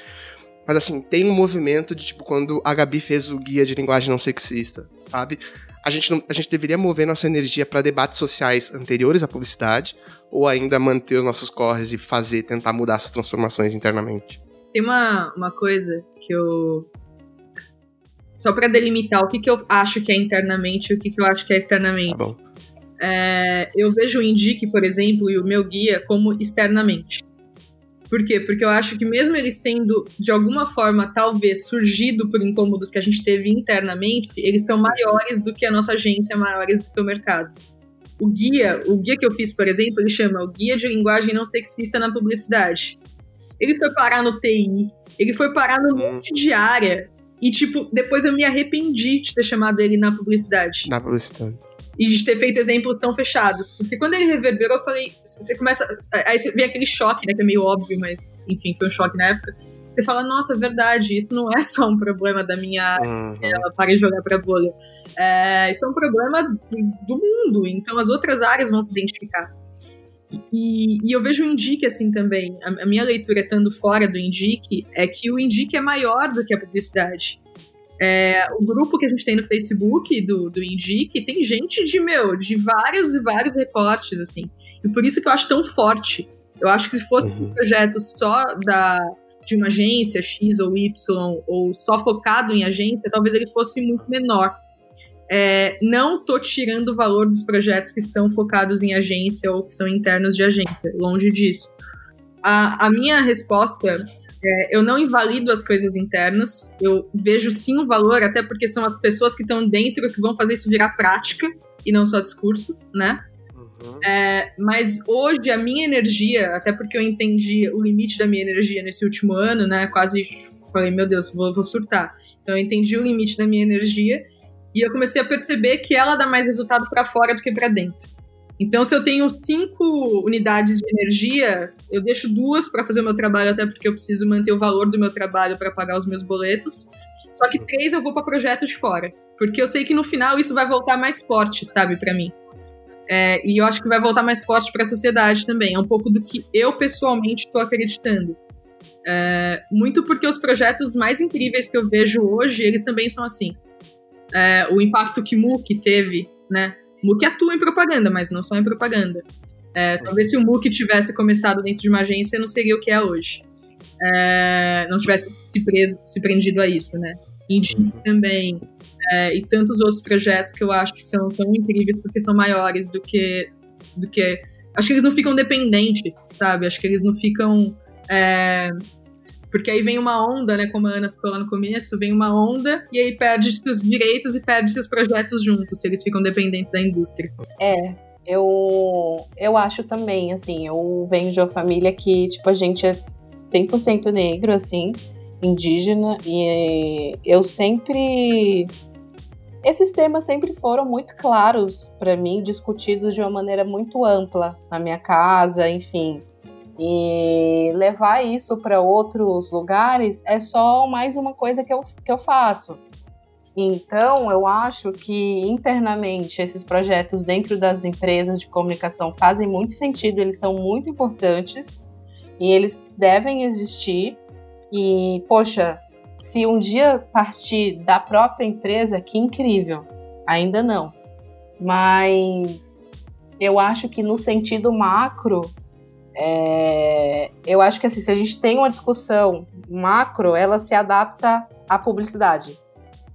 Mas assim, tem um movimento de tipo quando a Gabi fez o guia de linguagem não sexista, sabe? A gente, não, a gente deveria mover nossa energia para debates sociais anteriores à publicidade ou ainda manter os nossos corres e fazer, tentar mudar essas transformações internamente?
Tem uma, uma coisa que eu só para delimitar o que, que eu acho que é internamente e o que, que eu acho que é externamente.
Tá bom.
É, eu vejo o Indique, por exemplo, e o meu guia como externamente. Por quê? Porque eu acho que mesmo eles tendo, de alguma forma, talvez surgido por incômodos que a gente teve internamente, eles são maiores do que a nossa agência, maiores do que o mercado. O guia, o guia que eu fiz, por exemplo, ele chama o Guia de Linguagem Não Sexista na Publicidade. Ele foi parar no TI, ele foi parar no hum. monte de área e, tipo, depois eu me arrependi de ter chamado ele na publicidade.
Na publicidade.
E de ter feito exemplos tão fechados. Porque quando ele reverberou, eu falei. Você começa. Aí você vê aquele choque, né? Que é meio óbvio, mas, enfim, foi um choque na época. Você fala, nossa, é verdade, isso não é só um problema da minha área, uhum. ela para de jogar pra bolha. É, isso é um problema do mundo, então as outras áreas vão se identificar. E, e, eu vejo o Indique assim também. A, a, minha leitura, estando fora do Indique, é que o Indique é maior do que a publicidade. É, o grupo que a gente tem no Facebook do, do Indique tem gente de, meu, de vários e vários recortes, assim. E por isso que eu acho tão forte. Eu acho que se fosse uhum. um projeto só da, de uma agência X ou Y, ou só focado em agência, talvez ele fosse muito menor. É, não tô tirando o valor dos projetos que são focados em agência ou que são internos de agência, longe disso. A, a minha resposta é, eu não invalido as coisas internas, eu vejo sim o valor, até porque são as pessoas que estão dentro que vão fazer isso virar prática e não só discurso, né? Uhum. É, mas hoje a minha energia, até porque eu entendi o limite da minha energia nesse último ano, né? Quase falei, meu Deus, vou, vou surtar. Então eu entendi o limite da minha energia e eu comecei a perceber que ela dá mais resultado para fora do que para dentro. Então, se eu tenho cinco unidades de energia, eu deixo duas para fazer o meu trabalho, até porque eu preciso manter o valor do meu trabalho para pagar os meus boletos. Só que três eu vou para projetos fora, porque eu sei que no final isso vai voltar mais forte, sabe, para mim. É, e eu acho que vai voltar mais forte para a sociedade também. É um pouco do que eu pessoalmente estou acreditando. É, muito porque os projetos mais incríveis que eu vejo hoje, eles também são assim é, o impacto que MOOC teve, né? MOOC atua em propaganda, mas não só em propaganda. É, talvez se o MOOC tivesse começado dentro de uma agência, não seria o que é hoje. É, não tivesse se, preso, se prendido a isso, né? Indie uhum. também. É, e tantos outros projetos que eu acho que são tão incríveis porque são maiores do que. Do que acho que eles não ficam dependentes, sabe? Acho que eles não ficam. Porque aí vem uma onda, né? Como a Ana falou no começo, vem uma onda e aí perde seus direitos e perde seus projetos juntos, se eles ficam dependentes da indústria.
É, eu, eu acho também, assim, eu venho de uma família que, tipo, a gente é 100% negro, assim, indígena, e eu sempre. Esses temas sempre foram muito claros para mim, discutidos de uma maneira muito ampla na minha casa, enfim. E levar isso para outros lugares é só mais uma coisa que eu, que eu faço. Então, eu acho que internamente esses projetos dentro das empresas de comunicação fazem muito sentido, eles são muito importantes e eles devem existir. E, poxa, se um dia partir da própria empresa, que incrível. Ainda não. Mas eu acho que no sentido macro, é, eu acho que assim, se a gente tem uma discussão macro, ela se adapta à publicidade.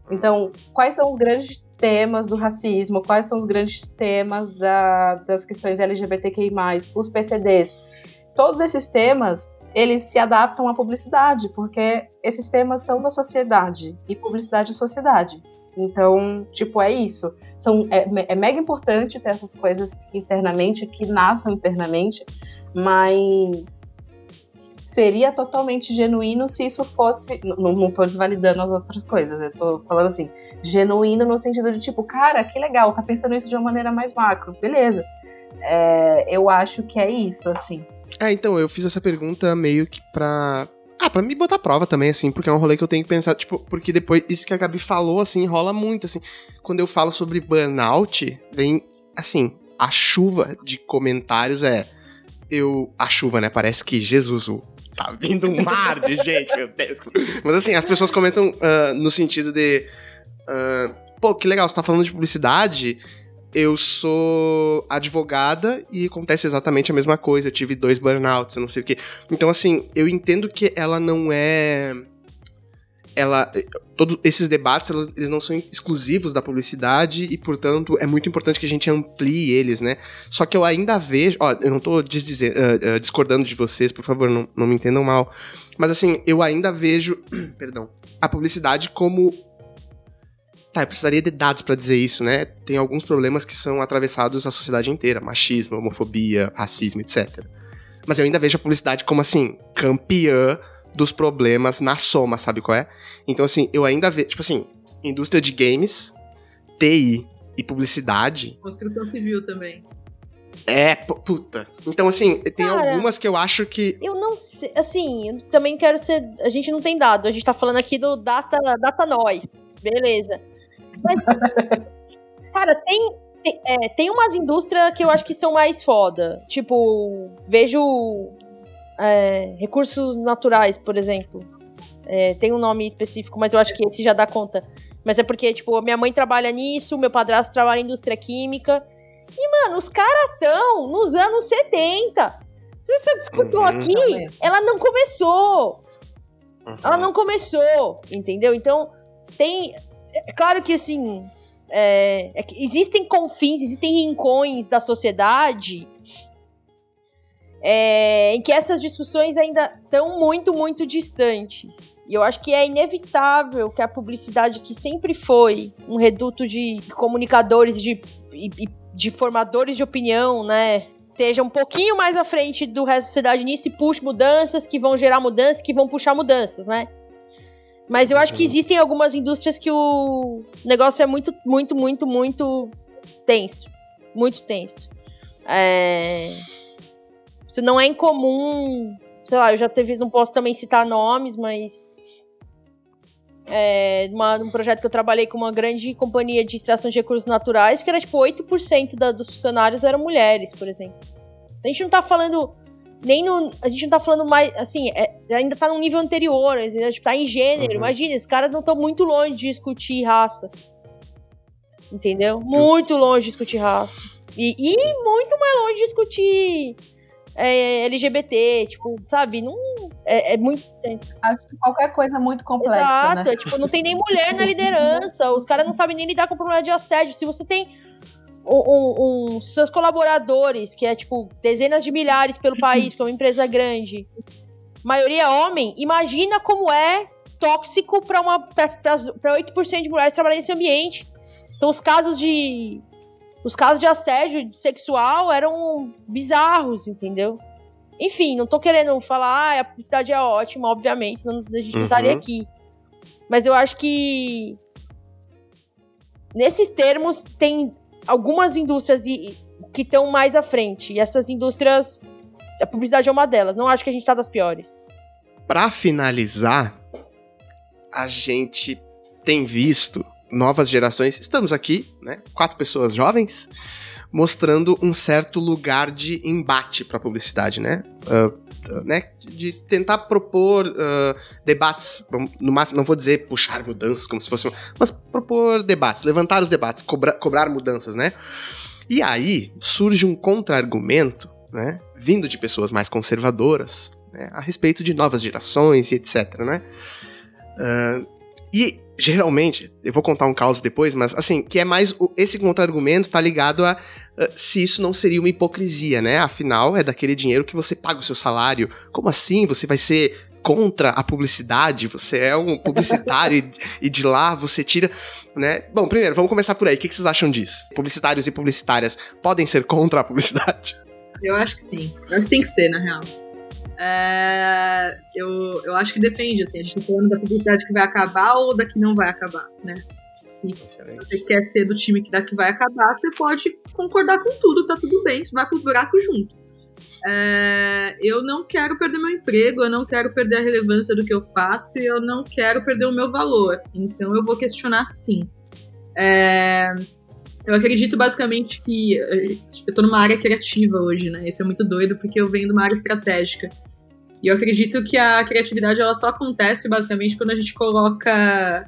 Então, quais são os grandes temas do racismo? Quais são os grandes temas da, das questões LGBTQI+, os PCDs? Todos esses temas, eles se adaptam à publicidade, porque esses temas são da sociedade, e publicidade é sociedade. Então, tipo, é isso. São, é, é mega importante ter essas coisas internamente, que nasçam internamente, mas seria totalmente genuíno se isso fosse. Não, não tô desvalidando as outras coisas, eu tô falando assim, genuíno no sentido de tipo, cara, que legal, tá pensando isso de uma maneira mais macro, beleza. É, eu acho que é isso, assim.
É, então, eu fiz essa pergunta meio que pra. Ah, pra me botar prova também, assim, porque é um rolê que eu tenho que pensar, tipo, porque depois, isso que a Gabi falou, assim, rola muito, assim. Quando eu falo sobre burnout, vem, assim, a chuva de comentários é. Eu. A chuva, né? Parece que Jesus, tá vindo um mar de gente, meu Deus. Mas assim, as pessoas comentam uh, no sentido de. Uh, Pô, que legal, você tá falando de publicidade eu sou advogada e acontece exatamente a mesma coisa. Eu tive dois burnouts, eu não sei o quê. Então, assim, eu entendo que ela não é. Ela. Todos esses debates, eles não são exclusivos da publicidade e, portanto, é muito importante que a gente amplie eles, né? Só que eu ainda vejo. Ó, eu não tô desdizer, uh, uh, discordando de vocês, por favor, não, não me entendam mal. Mas, assim, eu ainda vejo. perdão. A publicidade como Tá, eu precisaria de dados para dizer isso, né? Tem alguns problemas que são atravessados a sociedade inteira: machismo, homofobia, racismo, etc. Mas eu ainda vejo a publicidade como, assim, campeã dos problemas na soma, sabe qual é? Então, assim, eu ainda vejo, tipo assim, indústria de games, TI e publicidade.
Construção civil também.
É, puta. Então, assim, tem Cara, algumas que eu acho que.
Eu não sei. Assim, eu também quero ser. A gente não tem dado. A gente tá falando aqui do Data, data Nós. Beleza. Mas, cara, tem, tem, é, tem umas indústrias que eu acho que são mais foda. Tipo, vejo é, recursos naturais, por exemplo. É, tem um nome específico, mas eu acho que esse já dá conta. Mas é porque, tipo, minha mãe trabalha nisso, meu padrasto trabalha em indústria química. E, mano, os caras estão nos anos 70. Essa discussão uhum. aqui, ela não começou. Uhum. Ela não começou, entendeu? Então, tem. É claro que assim. É, é que existem confins, existem rincões da sociedade é, em que essas discussões ainda estão muito, muito distantes. E eu acho que é inevitável que a publicidade, que sempre foi um reduto de comunicadores, de, de, de formadores de opinião, né? Esteja um pouquinho mais à frente do resto da sociedade nisso e puxe mudanças que vão gerar mudanças, que vão puxar mudanças, né? Mas eu acho que uhum. existem algumas indústrias que o negócio é muito, muito, muito, muito tenso. Muito tenso. É... Isso não é incomum. Sei lá, eu já teve. Não posso também citar nomes, mas. É, uma, um projeto que eu trabalhei com uma grande companhia de extração de recursos naturais, que era tipo 8% da, dos funcionários eram mulheres, por exemplo. A gente não tá falando nem no. A gente não tá falando mais. Assim, é, ainda tá num nível anterior. A gente tá em gênero. Uhum. Imagina, os caras não estão muito longe de discutir raça. Entendeu? Muito longe de discutir raça. E, e muito mais longe de discutir é, LGBT, tipo, sabe? Não. É, é muito.
Acho que qualquer coisa muito complexa.
Exato,
né?
tipo, não tem nem mulher na liderança. Os caras não sabem nem lidar com o problema de assédio. Se você tem um, um, seus colaboradores, que é tipo dezenas de milhares pelo país, porque é uma empresa grande, maioria homem, imagina como é tóxico para uma para 8% de mulheres trabalharem nesse ambiente. Então os casos de os casos de assédio sexual eram bizarros, entendeu? Enfim, não tô querendo falar, ah, a publicidade é ótima, obviamente, senão a gente não estaria uhum. aqui. Mas eu acho que nesses termos tem algumas indústrias que estão mais à frente. E essas indústrias, a publicidade é uma delas. Não acho que a gente tá das piores.
Para finalizar, a gente tem visto novas gerações. Estamos aqui, né? Quatro pessoas jovens mostrando um certo lugar de embate para publicidade, né? Uh, né, de tentar propor uh, debates, no máximo, não vou dizer puxar mudanças como se fosse, mas propor debates, levantar os debates, cobra, cobrar mudanças, né? E aí surge um contra-argumento, né, vindo de pessoas mais conservadoras, né, a respeito de novas gerações e etc, né? Uh, e geralmente, eu vou contar um caos depois, mas assim, que é mais. Esse contra-argumento tá ligado a uh, se isso não seria uma hipocrisia, né? Afinal, é daquele dinheiro que você paga o seu salário. Como assim? Você vai ser contra a publicidade, você é um publicitário e, e, de lá você tira, né? Bom, primeiro, vamos começar por aí. O que vocês acham disso? Publicitários e publicitárias podem ser contra a publicidade?
Eu acho que sim. Eu acho que tem que ser, na real. É, eu, eu acho que depende, assim, a gente tá falando da publicidade que vai acabar ou da que não vai acabar, né? Se você quer ser do time que daqui vai acabar, você pode concordar com tudo, tá tudo bem, você vai pro buraco junto. É, eu não quero perder meu emprego, eu não quero perder a relevância do que eu faço e eu não quero perder o meu valor. Então eu vou questionar sim. É, eu acredito basicamente que eu tô numa área criativa hoje, né? Isso é muito doido porque eu venho de uma área estratégica. E eu acredito que a criatividade ela só acontece basicamente quando a gente coloca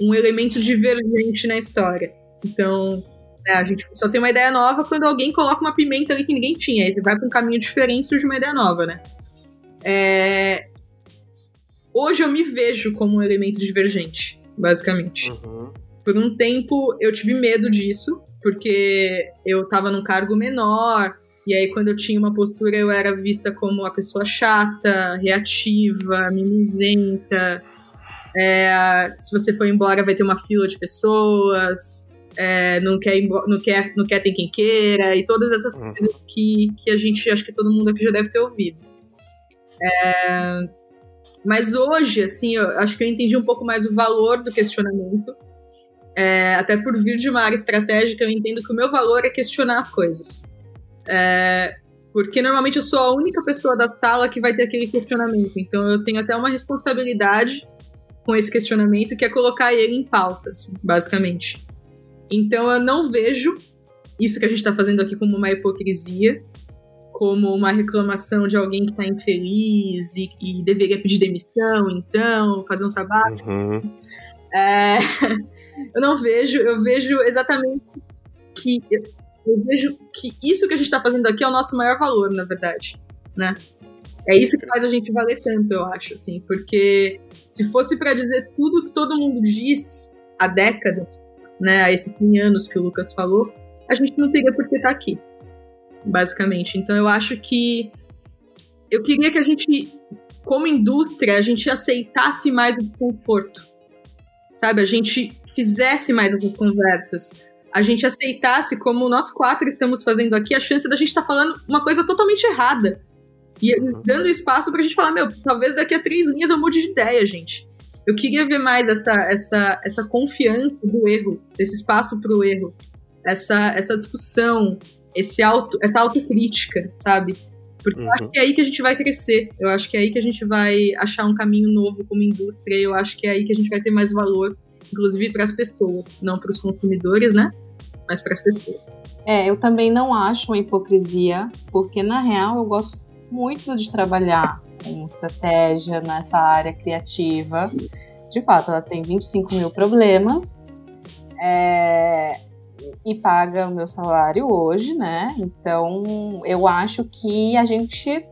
um elemento divergente na história. Então, né, a gente só tem uma ideia nova quando alguém coloca uma pimenta ali que ninguém tinha. Aí você vai para um caminho diferente e surge uma ideia nova, né? É... Hoje eu me vejo como um elemento divergente, basicamente. Uhum. Por um tempo eu tive medo disso, porque eu estava num cargo menor, e aí quando eu tinha uma postura eu era vista como uma pessoa chata, reativa, mimizenta, é, se você for embora, vai ter uma fila de pessoas. É, não, quer, não, quer, não quer ter quem queira, e todas essas uhum. coisas que, que a gente, acho que todo mundo aqui já deve ter ouvido. É, mas hoje, assim, eu acho que eu entendi um pouco mais o valor do questionamento. É, até por vir de uma área estratégica, eu entendo que o meu valor é questionar as coisas. É, porque normalmente eu sou a única pessoa da sala que vai ter aquele questionamento. Então eu tenho até uma responsabilidade com esse questionamento, que é colocar ele em pauta, assim, basicamente. Então eu não vejo isso que a gente está fazendo aqui como uma hipocrisia, como uma reclamação de alguém que está infeliz e, e, deveria pedir demissão, então, fazer um sabático. Uhum. É, eu não vejo, eu vejo exatamente que eu, vejo que isso que a gente está fazendo aqui é o nosso maior valor, na verdade, né? É isso que faz a gente valer tanto, eu acho, assim, porque se fosse para dizer tudo que todo mundo diz há décadas, né, há esses 100 anos que o Lucas falou, a gente não teria por que estar tá aqui, basicamente. Então eu acho que eu queria que a gente, como indústria, a gente aceitasse mais o desconforto, sabe? A gente fizesse mais essas conversas, a gente aceitasse como nós quatro estamos fazendo aqui a chance da gente estar tá falando uma coisa totalmente errada e uhum. dando espaço pra gente falar, meu, talvez daqui a três linhas eu mude de ideia, gente. Eu queria ver mais essa, essa, essa confiança do erro, esse espaço pro erro, essa, essa discussão, esse auto, essa autocrítica, sabe? Porque uhum. eu acho uhum. que é aí que a gente vai crescer, eu acho que é aí que a gente vai achar um caminho novo como indústria, eu acho que é aí que a gente vai ter mais valor, inclusive para as pessoas, não para os consumidores, né? Mas para as pessoas.
É, eu também não acho uma hipocrisia, porque na real eu gosto muito de trabalhar com estratégia nessa área criativa. De fato, ela tem 25 mil problemas é, e paga o meu salário hoje, né? Então, eu acho que a gente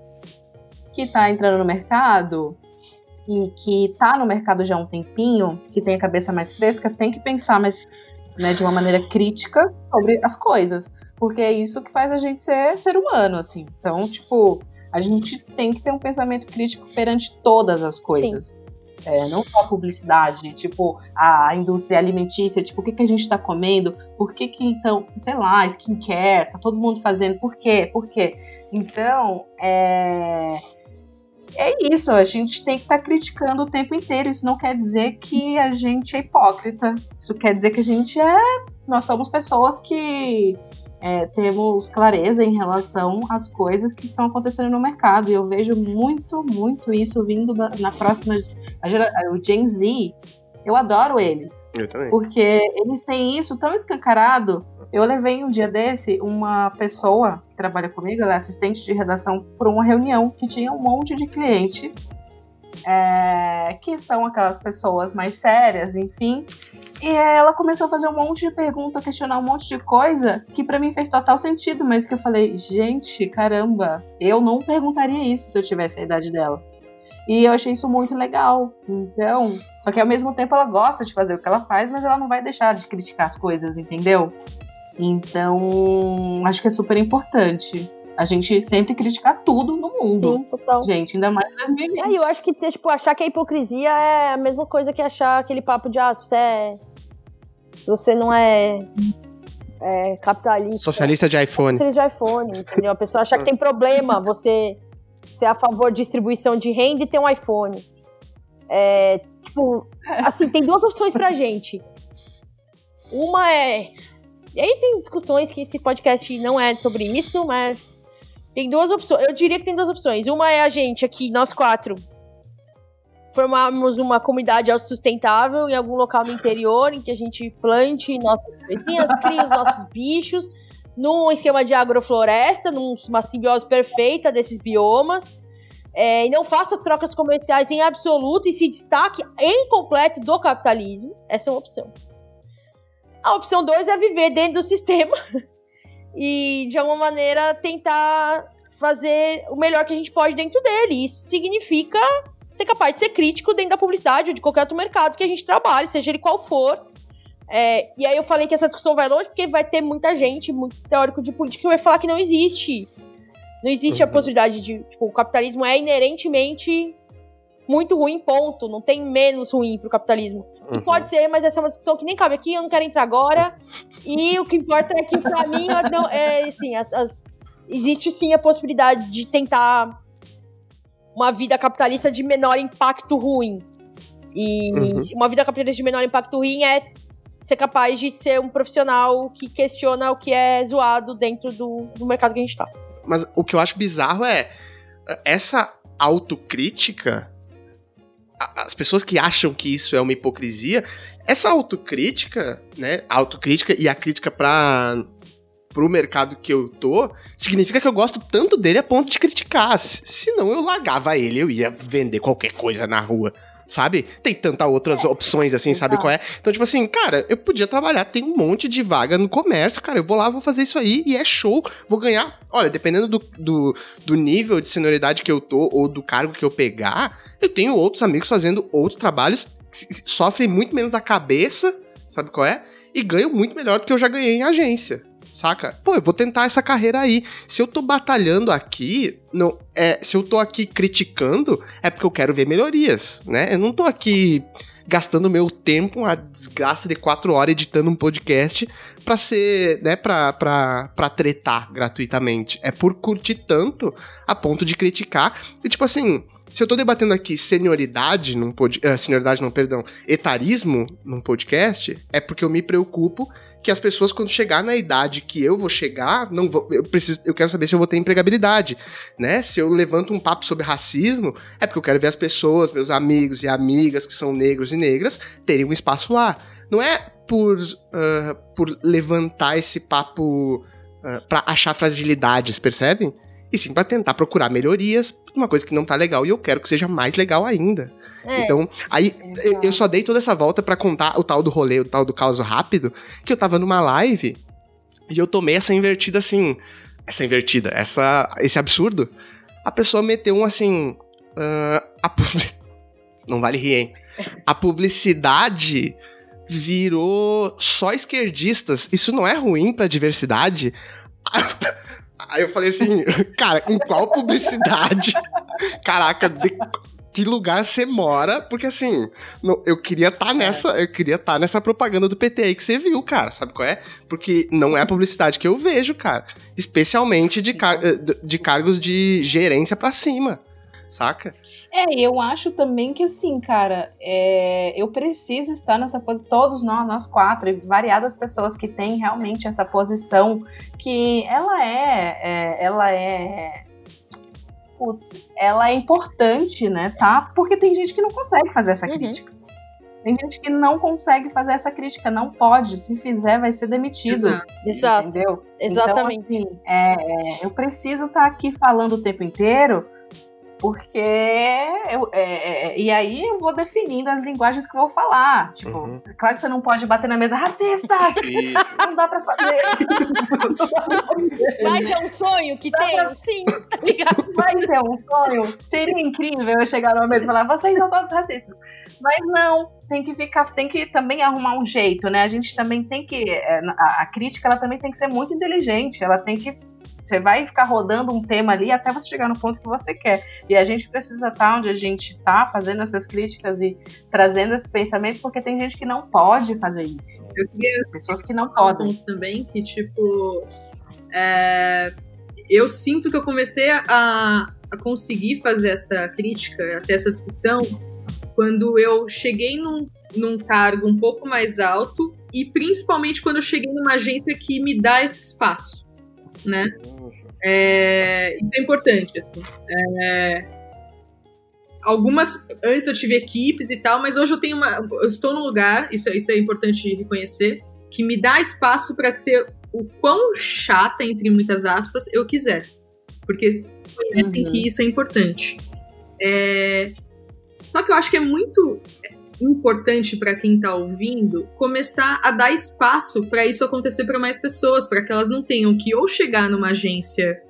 que está entrando no mercado e que está no mercado já há um tempinho, que tem a cabeça mais fresca, tem que pensar mais, né, de uma maneira crítica sobre as coisas. Porque é isso que faz a gente ser ser humano, assim. Então, tipo, a gente tem que ter um pensamento crítico perante todas as coisas. É, não só a publicidade, tipo, a indústria alimentícia, tipo, o que, que a gente está comendo, por que que, então, sei lá, skincare, tá todo mundo fazendo, por quê, por quê? Então, é, é isso, a gente tem que estar tá criticando o tempo inteiro, isso não quer dizer que a gente é hipócrita, isso quer dizer que a gente é, nós somos pessoas que é, temos clareza em relação às coisas que estão acontecendo no mercado. E eu vejo muito, muito isso vindo da, na próxima. A, o Gen Z, eu adoro eles.
Eu também.
Porque eles têm isso tão escancarado. Eu levei um dia desse uma pessoa que trabalha comigo, ela é assistente de redação, para uma reunião que tinha um monte de cliente é, que são aquelas pessoas mais sérias, enfim. E ela começou a fazer um monte de perguntas, questionar um monte de coisa que para mim fez total sentido, mas que eu falei, gente, caramba, eu não perguntaria isso se eu tivesse a idade dela. E eu achei isso muito legal. Então, só que ao mesmo tempo ela gosta de fazer o que ela faz, mas ela não vai deixar de criticar as coisas, entendeu? Então, acho que é super importante a gente sempre criticar tudo no mundo.
Sim, total.
Gente, ainda mais 2020.
Aí eu acho que, tipo, achar que a hipocrisia é a mesma coisa que achar aquele papo de, ah, se você é. Se você não é. é capitalista.
Socialista de iPhone.
Socialista de iPhone, entendeu? A pessoa achar que tem problema você ser a favor de distribuição de renda e ter um iPhone. É, tipo, assim, tem duas opções pra gente. Uma é. E aí tem discussões que esse podcast não é sobre isso, mas tem duas opções. Eu diria que tem duas opções. Uma é a gente aqui, nós quatro, formarmos uma comunidade autossustentável em algum local no interior em que a gente plante nossas coisinhas, os nossos bichos, num esquema de agrofloresta, numa simbiose perfeita desses biomas. É, e não faça trocas comerciais em absoluto e se destaque em completo do capitalismo. Essa é uma opção. A opção 2 é viver dentro do sistema e, de alguma maneira, tentar fazer o melhor que a gente pode dentro dele. Isso significa ser capaz de ser crítico dentro da publicidade ou de qualquer outro mercado que a gente trabalhe, seja ele qual for. É, e aí eu falei que essa discussão vai longe porque vai ter muita gente, muito teórico de política, que vai falar que não existe. Não existe uhum. a possibilidade de. Tipo, o capitalismo é inerentemente muito ruim, ponto. Não tem menos ruim pro capitalismo. Uhum. pode ser, mas essa é uma discussão que nem cabe aqui, eu não quero entrar agora. E o que importa é que, pra mim, não, é assim, as, as, existe sim a possibilidade de tentar uma vida capitalista de menor impacto ruim. E uhum. uma vida capitalista de menor impacto ruim é ser capaz de ser um profissional que questiona o que é zoado dentro do, do mercado que a gente tá.
Mas o que eu acho bizarro é essa autocrítica as pessoas que acham que isso é uma hipocrisia, essa autocrítica, né, autocrítica e a crítica para pro mercado que eu tô, significa que eu gosto tanto dele a ponto de criticar. Senão eu largava ele, eu ia vender qualquer coisa na rua. Sabe? Tem tantas outras é, opções assim, sabe qual é? Então, tipo assim, cara, eu podia trabalhar, tem um monte de vaga no comércio, cara. Eu vou lá, vou fazer isso aí e é show. Vou ganhar. Olha, dependendo do, do, do nível de senioridade que eu tô ou do cargo que eu pegar, eu tenho outros amigos fazendo outros trabalhos, sofrem muito menos da cabeça, sabe qual é? E ganham muito melhor do que eu já ganhei em agência. Saca? Pô, eu vou tentar essa carreira aí. Se eu tô batalhando aqui, não, é, se eu tô aqui criticando, é porque eu quero ver melhorias, né? Eu não tô aqui gastando meu tempo, uma desgraça de quatro horas editando um podcast pra ser, né, pra, pra, pra tretar gratuitamente. É por curtir tanto a ponto de criticar. E tipo assim, se eu tô debatendo aqui senioridade num pod... Uh, senioridade não, perdão, etarismo num podcast, é porque eu me preocupo que as pessoas quando chegar na idade que eu vou chegar, não vou, eu preciso, eu quero saber se eu vou ter empregabilidade, né? Se eu levanto um papo sobre racismo, é porque eu quero ver as pessoas, meus amigos e amigas que são negros e negras, terem um espaço lá. Não é por, uh, por levantar esse papo uh, para achar fragilidades, percebem? E sim para tentar procurar melhorias, uma coisa que não tá legal e eu quero que seja mais legal ainda. É, então, aí é eu só dei toda essa volta para contar o tal do rolê, o tal do caos rápido, que eu tava numa live e eu tomei essa invertida assim, essa invertida, essa esse absurdo. A pessoa meteu um assim, uh, a não vale rir, hein? A publicidade virou só esquerdistas. Isso não é ruim para diversidade? Aí eu falei assim, cara, em qual publicidade? Caraca, de que lugar você mora? Porque assim, eu queria estar tá nessa, eu queria estar tá nessa propaganda do PT aí que você viu, cara, sabe qual é? Porque não é a publicidade que eu vejo, cara, especialmente de, car de cargos de gerência para cima, saca?
É, eu acho também que assim, cara, é, eu preciso estar nessa posição, todos nós, nós quatro, e variadas pessoas que têm realmente essa posição, que ela é, é ela é putz, ela é importante, né, tá? Porque tem gente que não consegue fazer essa uhum. crítica. Tem gente que não consegue fazer essa crítica, não pode. Se fizer, vai ser demetido.
Exato.
Entendeu?
Exatamente.
Então, assim, é, é, eu preciso estar aqui falando o tempo inteiro porque eu, é, é, é, e aí eu vou definindo as linguagens que eu vou falar. Tipo, uhum. claro que você não pode bater na mesa racista! não dá pra fazer isso.
Mas é um sonho que tem, pra... sim,
tá Mas é um sonho. Seria incrível eu chegar numa mesa e falar, vocês são todos racistas. Mas não, tem que ficar, tem que também arrumar um jeito, né? A gente também tem que. É, a, a, crítica ela também tem que ser muito inteligente. Ela tem que. Você vai ficar rodando um tema ali até você chegar no ponto que você quer. E a gente precisa estar onde a gente está, fazendo essas críticas e trazendo esses pensamentos, porque tem gente que não pode fazer isso.
Eu queria.
Pessoas que não podem.
Um ponto também que, tipo. É, eu sinto que eu comecei a, a conseguir fazer essa crítica, até essa discussão, quando eu cheguei num, num cargo um pouco mais alto e principalmente quando eu cheguei numa agência que me dá esse espaço, né? É, isso é importante, assim. É, algumas antes eu tive equipes e tal, mas hoje eu tenho uma, eu estou num lugar, isso, isso é importante reconhecer, que me dá espaço para ser o quão chata entre muitas aspas eu quiser, porque conhecem uhum. que isso é importante. É, só que eu acho que é muito importante para quem está ouvindo começar a dar espaço para isso acontecer para mais pessoas, para que elas não tenham que ou chegar numa agência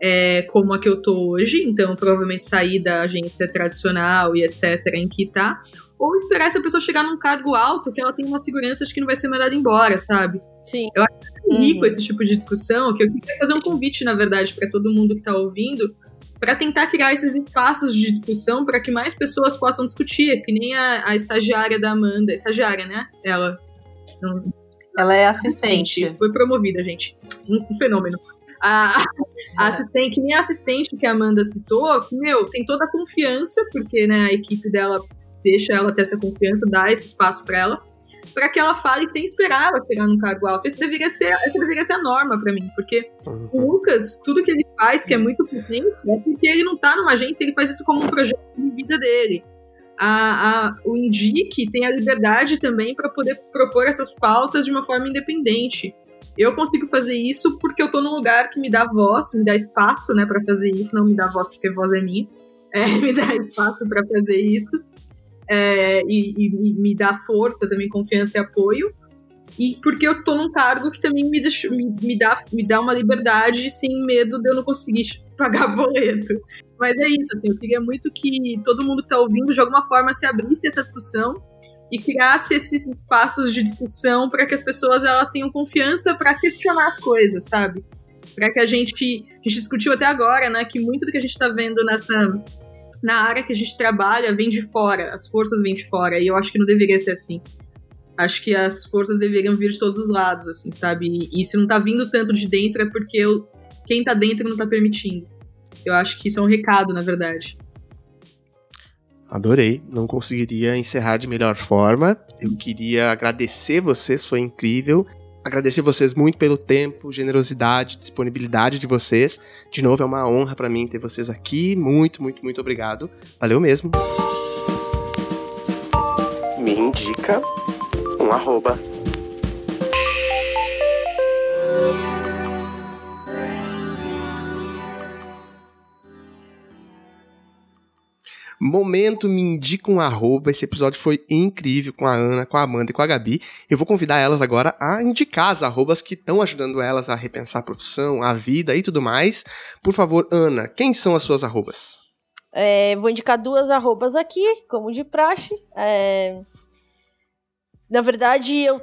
é, como a que eu tô hoje, então provavelmente sair da agência tradicional e etc. em que tá, ou esperar essa pessoa chegar num cargo alto que ela tem uma segurança de que não vai ser mandada embora, sabe?
Sim.
Eu acho rico uhum. esse tipo de discussão, que eu queria fazer um convite, na verdade, para todo mundo que está ouvindo, para tentar criar esses espaços de discussão para que mais pessoas possam discutir, que nem a, a estagiária da Amanda, estagiária, né? Ela.
Ela é assistente.
Foi promovida, gente. Um, um fenômeno. A, a assistente, que nem a assistente que a Amanda citou, que, meu, tem toda a confiança, porque né, a equipe dela deixa ela ter essa confiança, dá esse espaço para ela para que ela fale sem esperar ela chegar num cargo alto. Isso deveria ser, essa deveria ser a norma para mim, porque uhum. o Lucas, tudo que ele faz, que é muito potente, é porque ele não tá numa agência, ele faz isso como um projeto de vida dele. A, a, o Indique tem a liberdade também para poder propor essas pautas de uma forma independente. Eu consigo fazer isso porque eu tô num lugar que me dá voz, me dá espaço, né, para fazer isso. Não me dá voz porque voz é minha, é, me dá espaço para fazer isso é, e, e, me dá força, também confiança e apoio. E porque eu tô num cargo que também me, me, me, dá, me dá uma liberdade sem medo de eu não conseguir pagar boleto. Mas é isso, assim, eu queria muito que todo mundo que tá ouvindo, de alguma forma, se abrisse essa discussão e criasse esses espaços de discussão para que as pessoas elas tenham confiança para questionar as coisas, sabe? Para que a gente, a gente discutiu até agora, né, que muito do que a gente está vendo nessa na área que a gente trabalha vem de fora, as forças vêm de fora, e eu acho que não deveria ser assim. Acho que as forças deveriam vir de todos os lados, assim, sabe? E, se não tá vindo tanto de dentro é porque eu, quem tá dentro não tá permitindo. Eu acho que isso é um recado, na verdade.
Adorei, não conseguiria encerrar de melhor forma. Eu queria agradecer vocês, foi incrível agradecer vocês muito pelo tempo, generosidade, disponibilidade de vocês. De novo, é uma honra para mim ter vocês aqui. Muito, muito, muito obrigado. Valeu mesmo. Me indica um arroba Momento me indica um arroba. Esse episódio foi incrível com a Ana, com a Amanda e com a Gabi. Eu vou convidar elas agora a indicar as arrobas que estão ajudando elas a repensar a profissão, a vida e tudo mais. Por favor, Ana, quem são as suas arrobas?
É, vou indicar duas arrobas aqui, como de praxe. É... Na verdade, eu,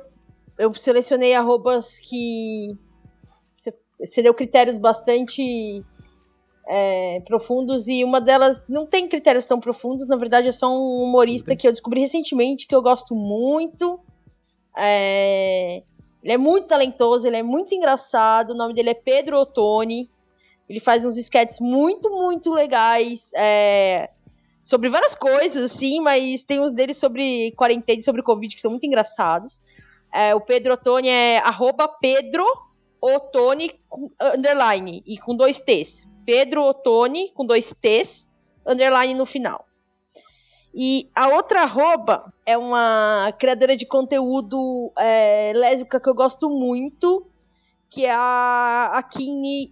eu selecionei arrobas que você deu critérios bastante é, profundos e uma delas não tem critérios tão profundos, na verdade é só um humorista que eu descobri recentemente que eu gosto muito. É, ele é muito talentoso, ele é muito engraçado, o nome dele é Pedro Ottoni. Ele faz uns sketches muito, muito legais. É, sobre várias coisas, assim, mas tem uns deles sobre quarentena e sobre Covid que são muito engraçados. É, o Pedro Ottoni é arroba Pedro Ottoni underline e com dois T's. Pedro Ottoni, com dois T's, underline no final. E a outra arroba é uma criadora de conteúdo é, lésbica que eu gosto muito, que é a, a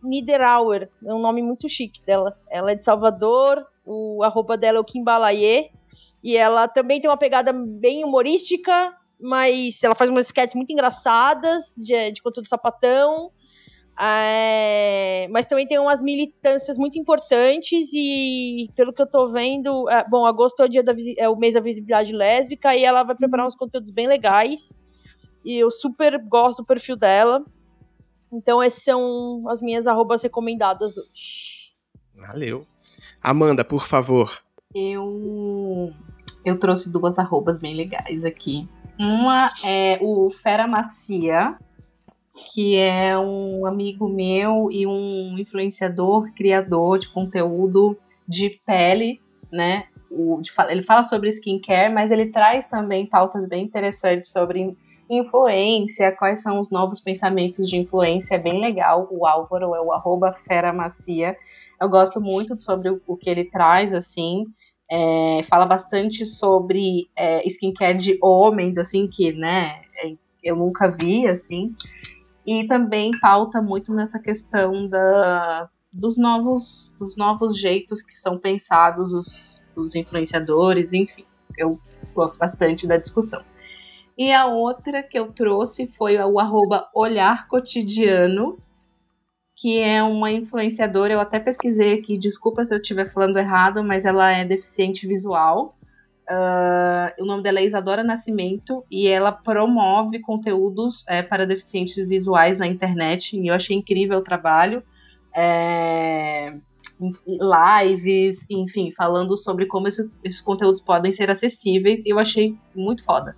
Niederauer. É um nome muito chique dela. Ela é de Salvador, o arroba dela é o Kim Balaye, e ela também tem uma pegada bem humorística, mas ela faz umas sketches muito engraçadas de, de conteúdo sapatão. É, mas também tem umas militâncias muito importantes e, pelo que eu tô vendo, é, bom, agosto é o, dia da, é o mês da visibilidade lésbica e ela vai preparar uns conteúdos bem legais. E eu super gosto do perfil dela. Então, esses são as minhas arrobas recomendadas hoje.
Valeu. Amanda, por favor.
Eu eu trouxe duas arrobas bem legais aqui. Uma é o Fera Macia, que é um amigo meu e um influenciador, criador de conteúdo de pele, né? O, de, ele fala sobre skincare, mas ele traz também pautas bem interessantes sobre influência, quais são os novos pensamentos de influência, é bem legal. O Álvaro é o arroba Fera Macia. Eu gosto muito sobre o, o que ele traz, assim. É, fala bastante sobre é, skincare de homens, assim, que, né, é, eu nunca vi, assim. E também pauta muito nessa questão da, dos, novos, dos novos jeitos que são pensados os, os influenciadores, enfim. Eu gosto bastante da discussão. E a outra que eu trouxe foi o arroba Olhar Cotidiano, que é uma influenciadora, eu até pesquisei aqui, desculpa se eu estiver falando errado, mas ela é deficiente visual. Uh, o nome dela é Isadora Nascimento e ela promove conteúdos é, para deficientes visuais na internet e eu achei incrível o trabalho. É, lives, enfim, falando sobre como esse, esses conteúdos podem ser acessíveis. Eu achei muito foda.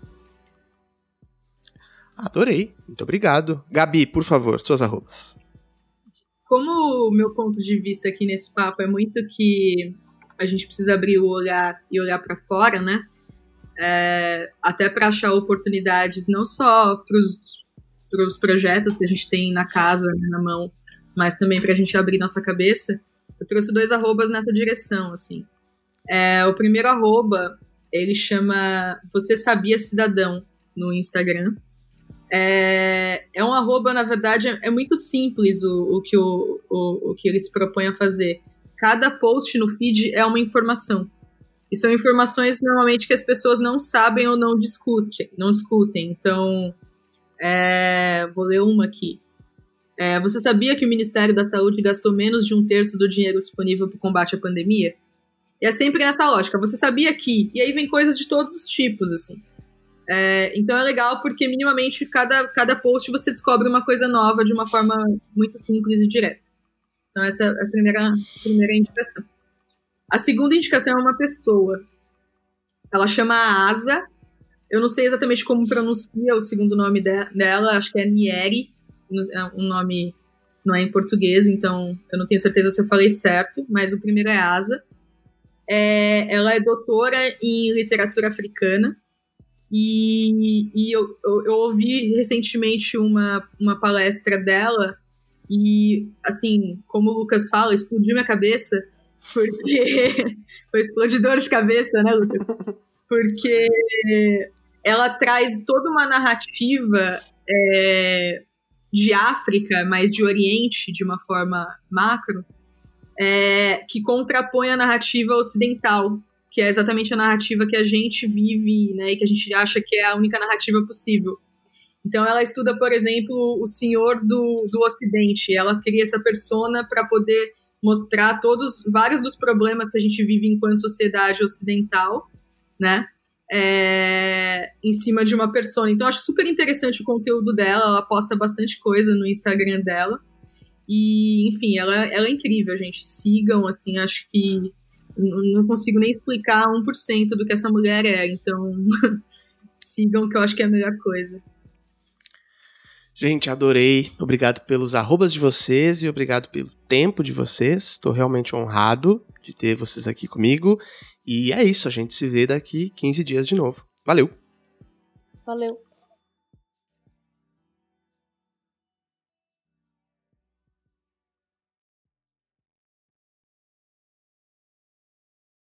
Adorei, muito obrigado. Gabi, por favor, suas arrobas.
Como o meu ponto de vista aqui nesse papo é muito que a gente precisa abrir o olhar e olhar para fora, né? É, até para achar oportunidades não só para os projetos que a gente tem na casa, né, na mão, mas também para a gente abrir nossa cabeça. Eu trouxe dois arrobas nessa direção, assim. É, o primeiro arroba, ele chama Você Sabia Cidadão no Instagram. É, é um arroba, na verdade, é, é muito simples o, o, que o, o, o que se a fazer. Cada post no feed é uma informação. E são informações normalmente que as pessoas não sabem ou não discutem. Não discutem. Então, é, vou ler uma aqui. É, você sabia que o Ministério da Saúde gastou menos de um terço do dinheiro disponível para o combate à pandemia? E é sempre nessa lógica. Você sabia que. E aí vem coisas de todos os tipos, assim. É, então é legal porque minimamente cada, cada post você descobre uma coisa nova de uma forma muito simples e direta. Então essa é a primeira, primeira indicação. A segunda indicação é uma pessoa. Ela chama Asa. Eu não sei exatamente como pronuncia o segundo nome de, dela, acho que é Nieri. É um nome não é em português, então eu não tenho certeza se eu falei certo, mas o primeiro é Asa. É, ela é doutora em literatura africana e, e eu, eu, eu, ouvi recentemente uma, uma palestra dela e, assim, como o Lucas fala, explodiu minha cabeça, porque. Foi explodidor de cabeça, né, Lucas? Porque ela traz toda uma narrativa é, de África, mas de Oriente, de uma forma macro, é, que contrapõe a narrativa ocidental que é exatamente a narrativa que a gente vive, né, e que a gente acha que é a única narrativa possível. Então ela estuda, por exemplo, o Senhor do, do Ocidente. Ela cria essa persona para poder mostrar todos vários dos problemas que a gente vive enquanto sociedade ocidental, né? É, em cima de uma persona. Então acho super interessante o conteúdo dela. Ela posta bastante coisa no Instagram dela. E, enfim, ela, ela é incrível, gente. Sigam, assim, acho que não consigo nem explicar 1% do que essa mulher é, então sigam que eu acho que é a melhor coisa.
Gente, adorei. Obrigado pelos arrobas de vocês e obrigado pelo tempo de vocês. Estou realmente honrado de ter vocês aqui comigo. E é isso, a gente se vê daqui 15 dias de novo. Valeu!
Valeu!